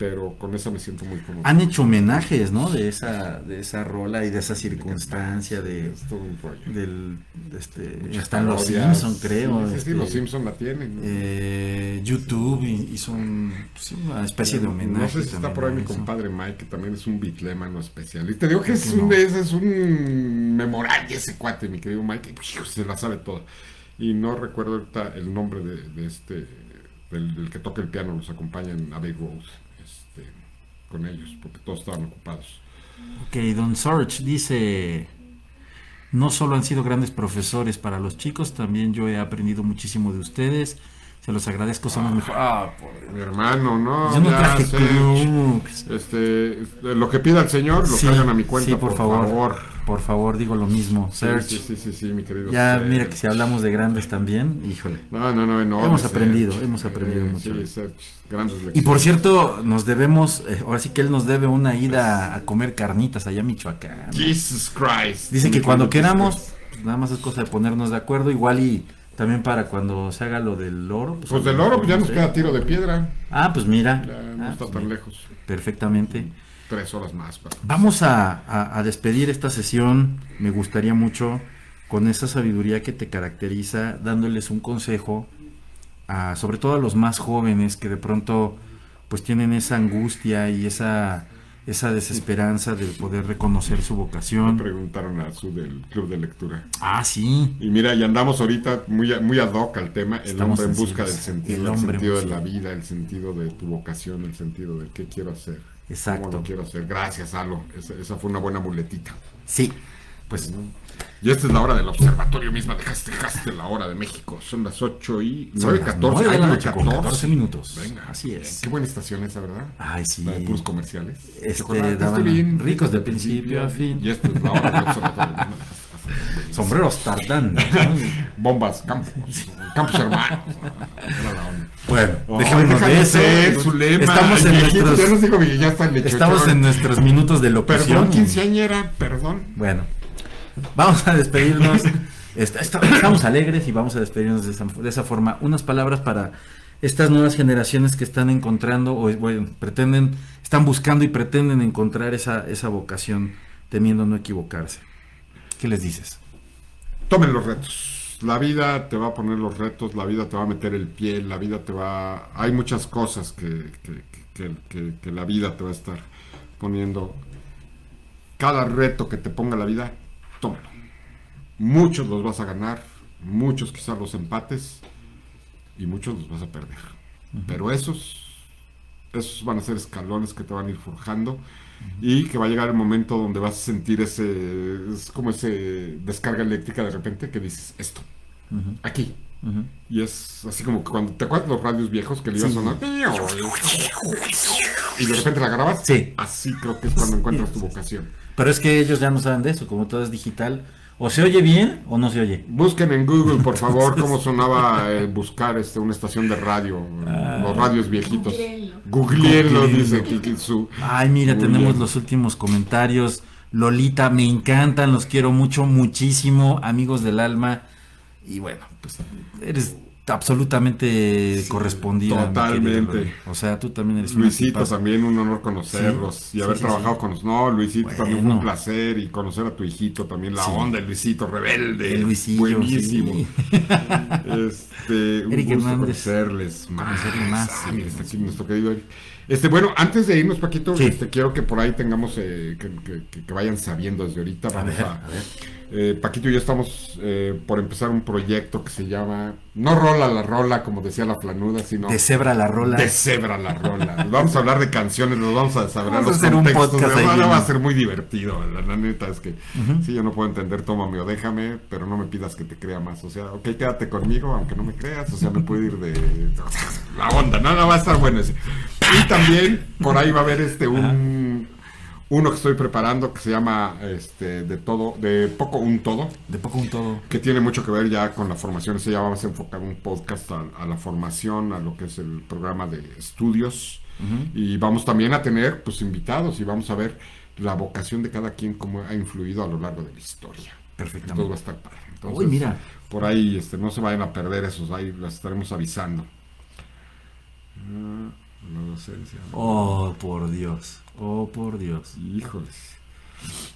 pero con esa me siento muy cómodo. Han hecho homenajes, ¿no? De esa, de esa rola y de esa circunstancia de, Es todo un rollo. del, este, están los. Simpson, creo. Sí, sí, sí, este, los Simpson la tienen. ¿no? eh, YouTube hizo un- sí, una especie de homenaje. No sé si está por ahí mi compadre Mike, que también es un bitlemano especial. Y te digo que es que no? un, ese es un memorable ese cuate, mi querido Mike. hijo, se la sabe toda. Y no recuerdo ahorita el nombre de, de este, del, del que toca el piano, los acompaña en Abbey Road, este, con ellos, porque todos estaban ocupados. Ok, Don Sorge dice, no solo han sido grandes profesores para los chicos, también yo he aprendido muchísimo de ustedes. Se los agradezco, son los mejores. Ah, por- Mi hermano, no, Yo no traje sé. Este, lo que pida el señor, lo Sí, cargan a mi cuenta, sí, por, favor, favor. Por favor, digo lo mismo. Serge, sí, sí, sí, sí, mi querido. ya mira que si hablamos de grandes también, híjole. No, no, no, enorme, Hemos aprendido, hemos aprendido Eh, mucho. Sí, grandes. Y por cierto, nos debemos, eh, ahora sí que él nos debe una ida a comer carnitas allá a Michoacán. Jesus Christ. Dice que cuando queramos, pues nada más es cosa de ponernos de acuerdo, igual y también para cuando se haga lo del oro. Pues del oro pues ya no nos queda tiro de piedra. Ah, pues mira. Ya no Ah, está pues tan mira, lejos. Perfectamente. Tres horas más. para- Vamos a, a- a despedir esta sesión, me gustaría mucho, con esa sabiduría que te caracteriza, dándoles un consejo, a, sobre todo a los más jóvenes que de pronto pues tienen esa angustia y esa esa desesperanza de poder reconocer su Me vocación. preguntaron a su del club de lectura. Ah, sí. Y mira, y andamos ahorita muy, muy ad hoc al tema, el Estamos hombre en busca del sentido, El sentido de la vida, el sentido de tu vocación, el sentido de qué quiero hacer. Exacto. ¿Cómo lo quiero hacer? Gracias, Alo. Esa, esa fue una buena muletita. Sí. Pues Y esta es la hora del observatorio misma. Dejaste, dejaste la hora de México. Son las 8 y Son 9, las 14. nueve de Ay, la noche con 14 minutos. Venga. Así es. Qué buena estación esa, ¿verdad? Ay, sí. La de puros comerciales. Este, daban ricos de principio a fin. Y esta es la hora del observatorio. [LAUGHS] Sombreros tardán. [LAUGHS] ¿no? Bombas, campos. Campos hermanos. Bueno, Oh, dejémonos de eso. Estamos en viejito, nuestros, Ya que ya estamos en nuestros minutos de locución. Perdón, quinceañera, perdón. Bueno, vamos a despedirnos. Est- est- Estamos alegres y vamos a despedirnos de esa, de esa forma. Unas palabras para estas nuevas generaciones que están encontrando o bueno, pretenden, están buscando y pretenden encontrar esa, esa vocación temiendo no equivocarse. ¿Qué les dices? Tomen los retos. La vida te va a poner los retos, la vida te va a meter el pie, la vida te va... Hay muchas cosas que, que- que- que- que la vida te va a estar poniendo. Cada reto que te ponga la vida, tómalo. Muchos los vas a ganar, muchos quizás los empates y muchos los vas a perder. Pero esos, esos van a ser escalones que te van a ir forjando y que va a llegar el momento donde vas a sentir ese, es como ese descarga eléctrica de repente que dices, esto, Ujú, aquí. ujú. Y es así como que cuando te acuerdas los radios viejos que le iba a Sí. sonar y de repente la grabas, Sí. así creo que es cuando encuentras tu vocación. Pero es que ellos ya no saben de eso, como todo es digital. O se oye bien o no se oye. Busquen en Google, por favor, cómo sonaba eh, buscar este, una estación de radio, los radios viejitos. Googleenlo, Googleenlo. dice Kikitsu. Ay, mira, tenemos los últimos comentarios. Lolita, me encantan, los quiero mucho, muchísimo, amigos del alma. Y bueno, pues eres absolutamente correspondida. mi totalmente. O sea, tú también eres Luisito, también un honor conocerlos Sí, y haber sí, sí, trabajado sí. con los. No, Luisito también fue un placer y conocer a tu hijito también, la Sí. onda, el Luisito rebelde. Luisillo, Buenísimo. sí. [LAUGHS] Este, un Eric gusto conocerles más. Sí, sí, está aquí sí. nuestro querido Eric. Este, bueno, antes de irnos, Paquito, Sí. este, quiero que por ahí tengamos eh, que, que- que- que vayan sabiendo desde ahorita. A Vamos ver, a, a ver. Eh, Paquito y yo estamos eh, por empezar un proyecto que se llama No rola la rola, como decía la flanuda, sino De cebra la rola. de cebra la rola. Vamos a hablar de canciones, nos vamos a saber Vamos a los un contextos. podcast de- ahí va, a ser muy divertido. La, la neta es que sí, yo no puedo entender, tómame o déjame, pero no me pidas que te crea más. O sea, ok, quédate conmigo, aunque no me creas. O sea, me puedo ir de [LAUGHS] la onda. No, no va a estar bueno ese. Y también por ahí va a haber este un uno que estoy preparando que se llama este de todo, de poco un todo De poco un todo. que tiene mucho que ver ya con la formación. Ese ya vamos a enfocar un podcast a, a la formación, a lo que es el programa de estudios. Y vamos también a tener pues invitados y vamos a ver la vocación de cada quien, cómo ha influido a lo largo de la historia. Perfectamente. Entonces va a estar padre. Entonces, Uy, mira. Por ahí este, no se vayan a perder esos, ahí las estaremos avisando. Ah, la docencia. Oh, por Dios. Oh, por Dios. Híjoles.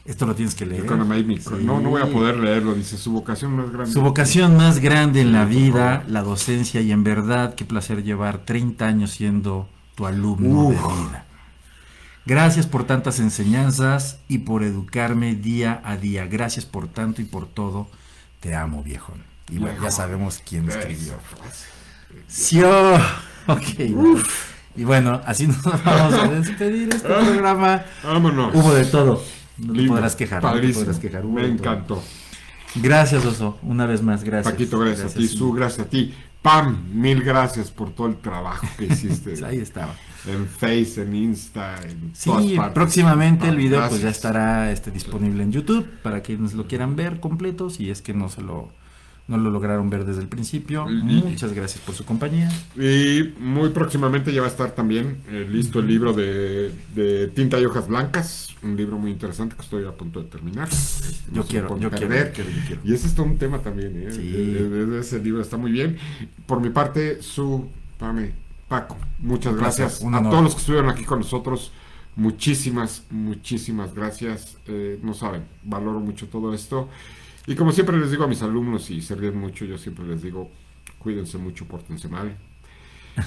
Esto lo tienes que leer. Sí. No, no voy a poder leerlo. Dice, su vocación más grande. Su vocación más grande en la vida, la docencia, y en verdad, qué placer llevar 30 años siendo tu alumno Uf. de vida. Gracias por tantas enseñanzas y por educarme día a día. Gracias por tanto y por todo. Te amo, viejo. Y bueno, ya sabemos quién escribió. Sí, oh, ok. Y bueno, así [LAUGHS] nos vamos a despedir este programa. Vámonos. Hubo de todo. No te Lindo, podrás quejar. no te podrás quejar. hubo Me encantó. Gracias, Oso. Una vez más, gracias. Paquito, gracias, a ti. Su, gracias a ti. Pam, mil gracias por todo el trabajo que hiciste. [LAUGHS] Ahí estaba. en Face, en Insta, en todas Sí, partes. próximamente el video pues ya estará este, disponible en YouTube para quienes lo quieran ver completo, si es que no se lo no lo lograron ver desde el principio. Y- Muchas gracias por su compañía. Y muy próximamente ya va a estar también eh, listo el libro de, de Tinta y Hojas Blancas, un libro muy interesante que estoy a punto de terminar. Yo quiero, yo quiero, perder. yo quiero, yo quiero. Y ese es todo un tema también, ¿eh? Sí. Eh, eh, Ese libro está muy bien. Por mi parte, su Pame, Paco, muchas gracias. A honor. todos los que estuvieron aquí con nosotros, muchísimas, muchísimas gracias. Eh, no saben, valoro mucho todo esto. Y como siempre les digo a mis alumnos, y se ríen mucho, yo siempre les digo, cuídense mucho, pórtense mal.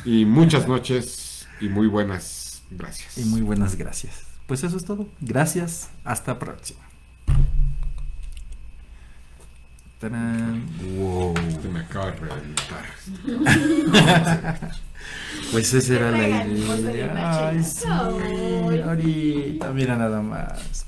Y muchas [LAUGHS] noches y muy buenas gracias. Y muy buenas gracias. pues eso es todo. Gracias. Hasta próxima. Tarán. Wow. Te me acaba de reventar. [LAUGHS] Pues esa era la idea. Machina. Ay, sí. Ay. Ahorita, mira nada más.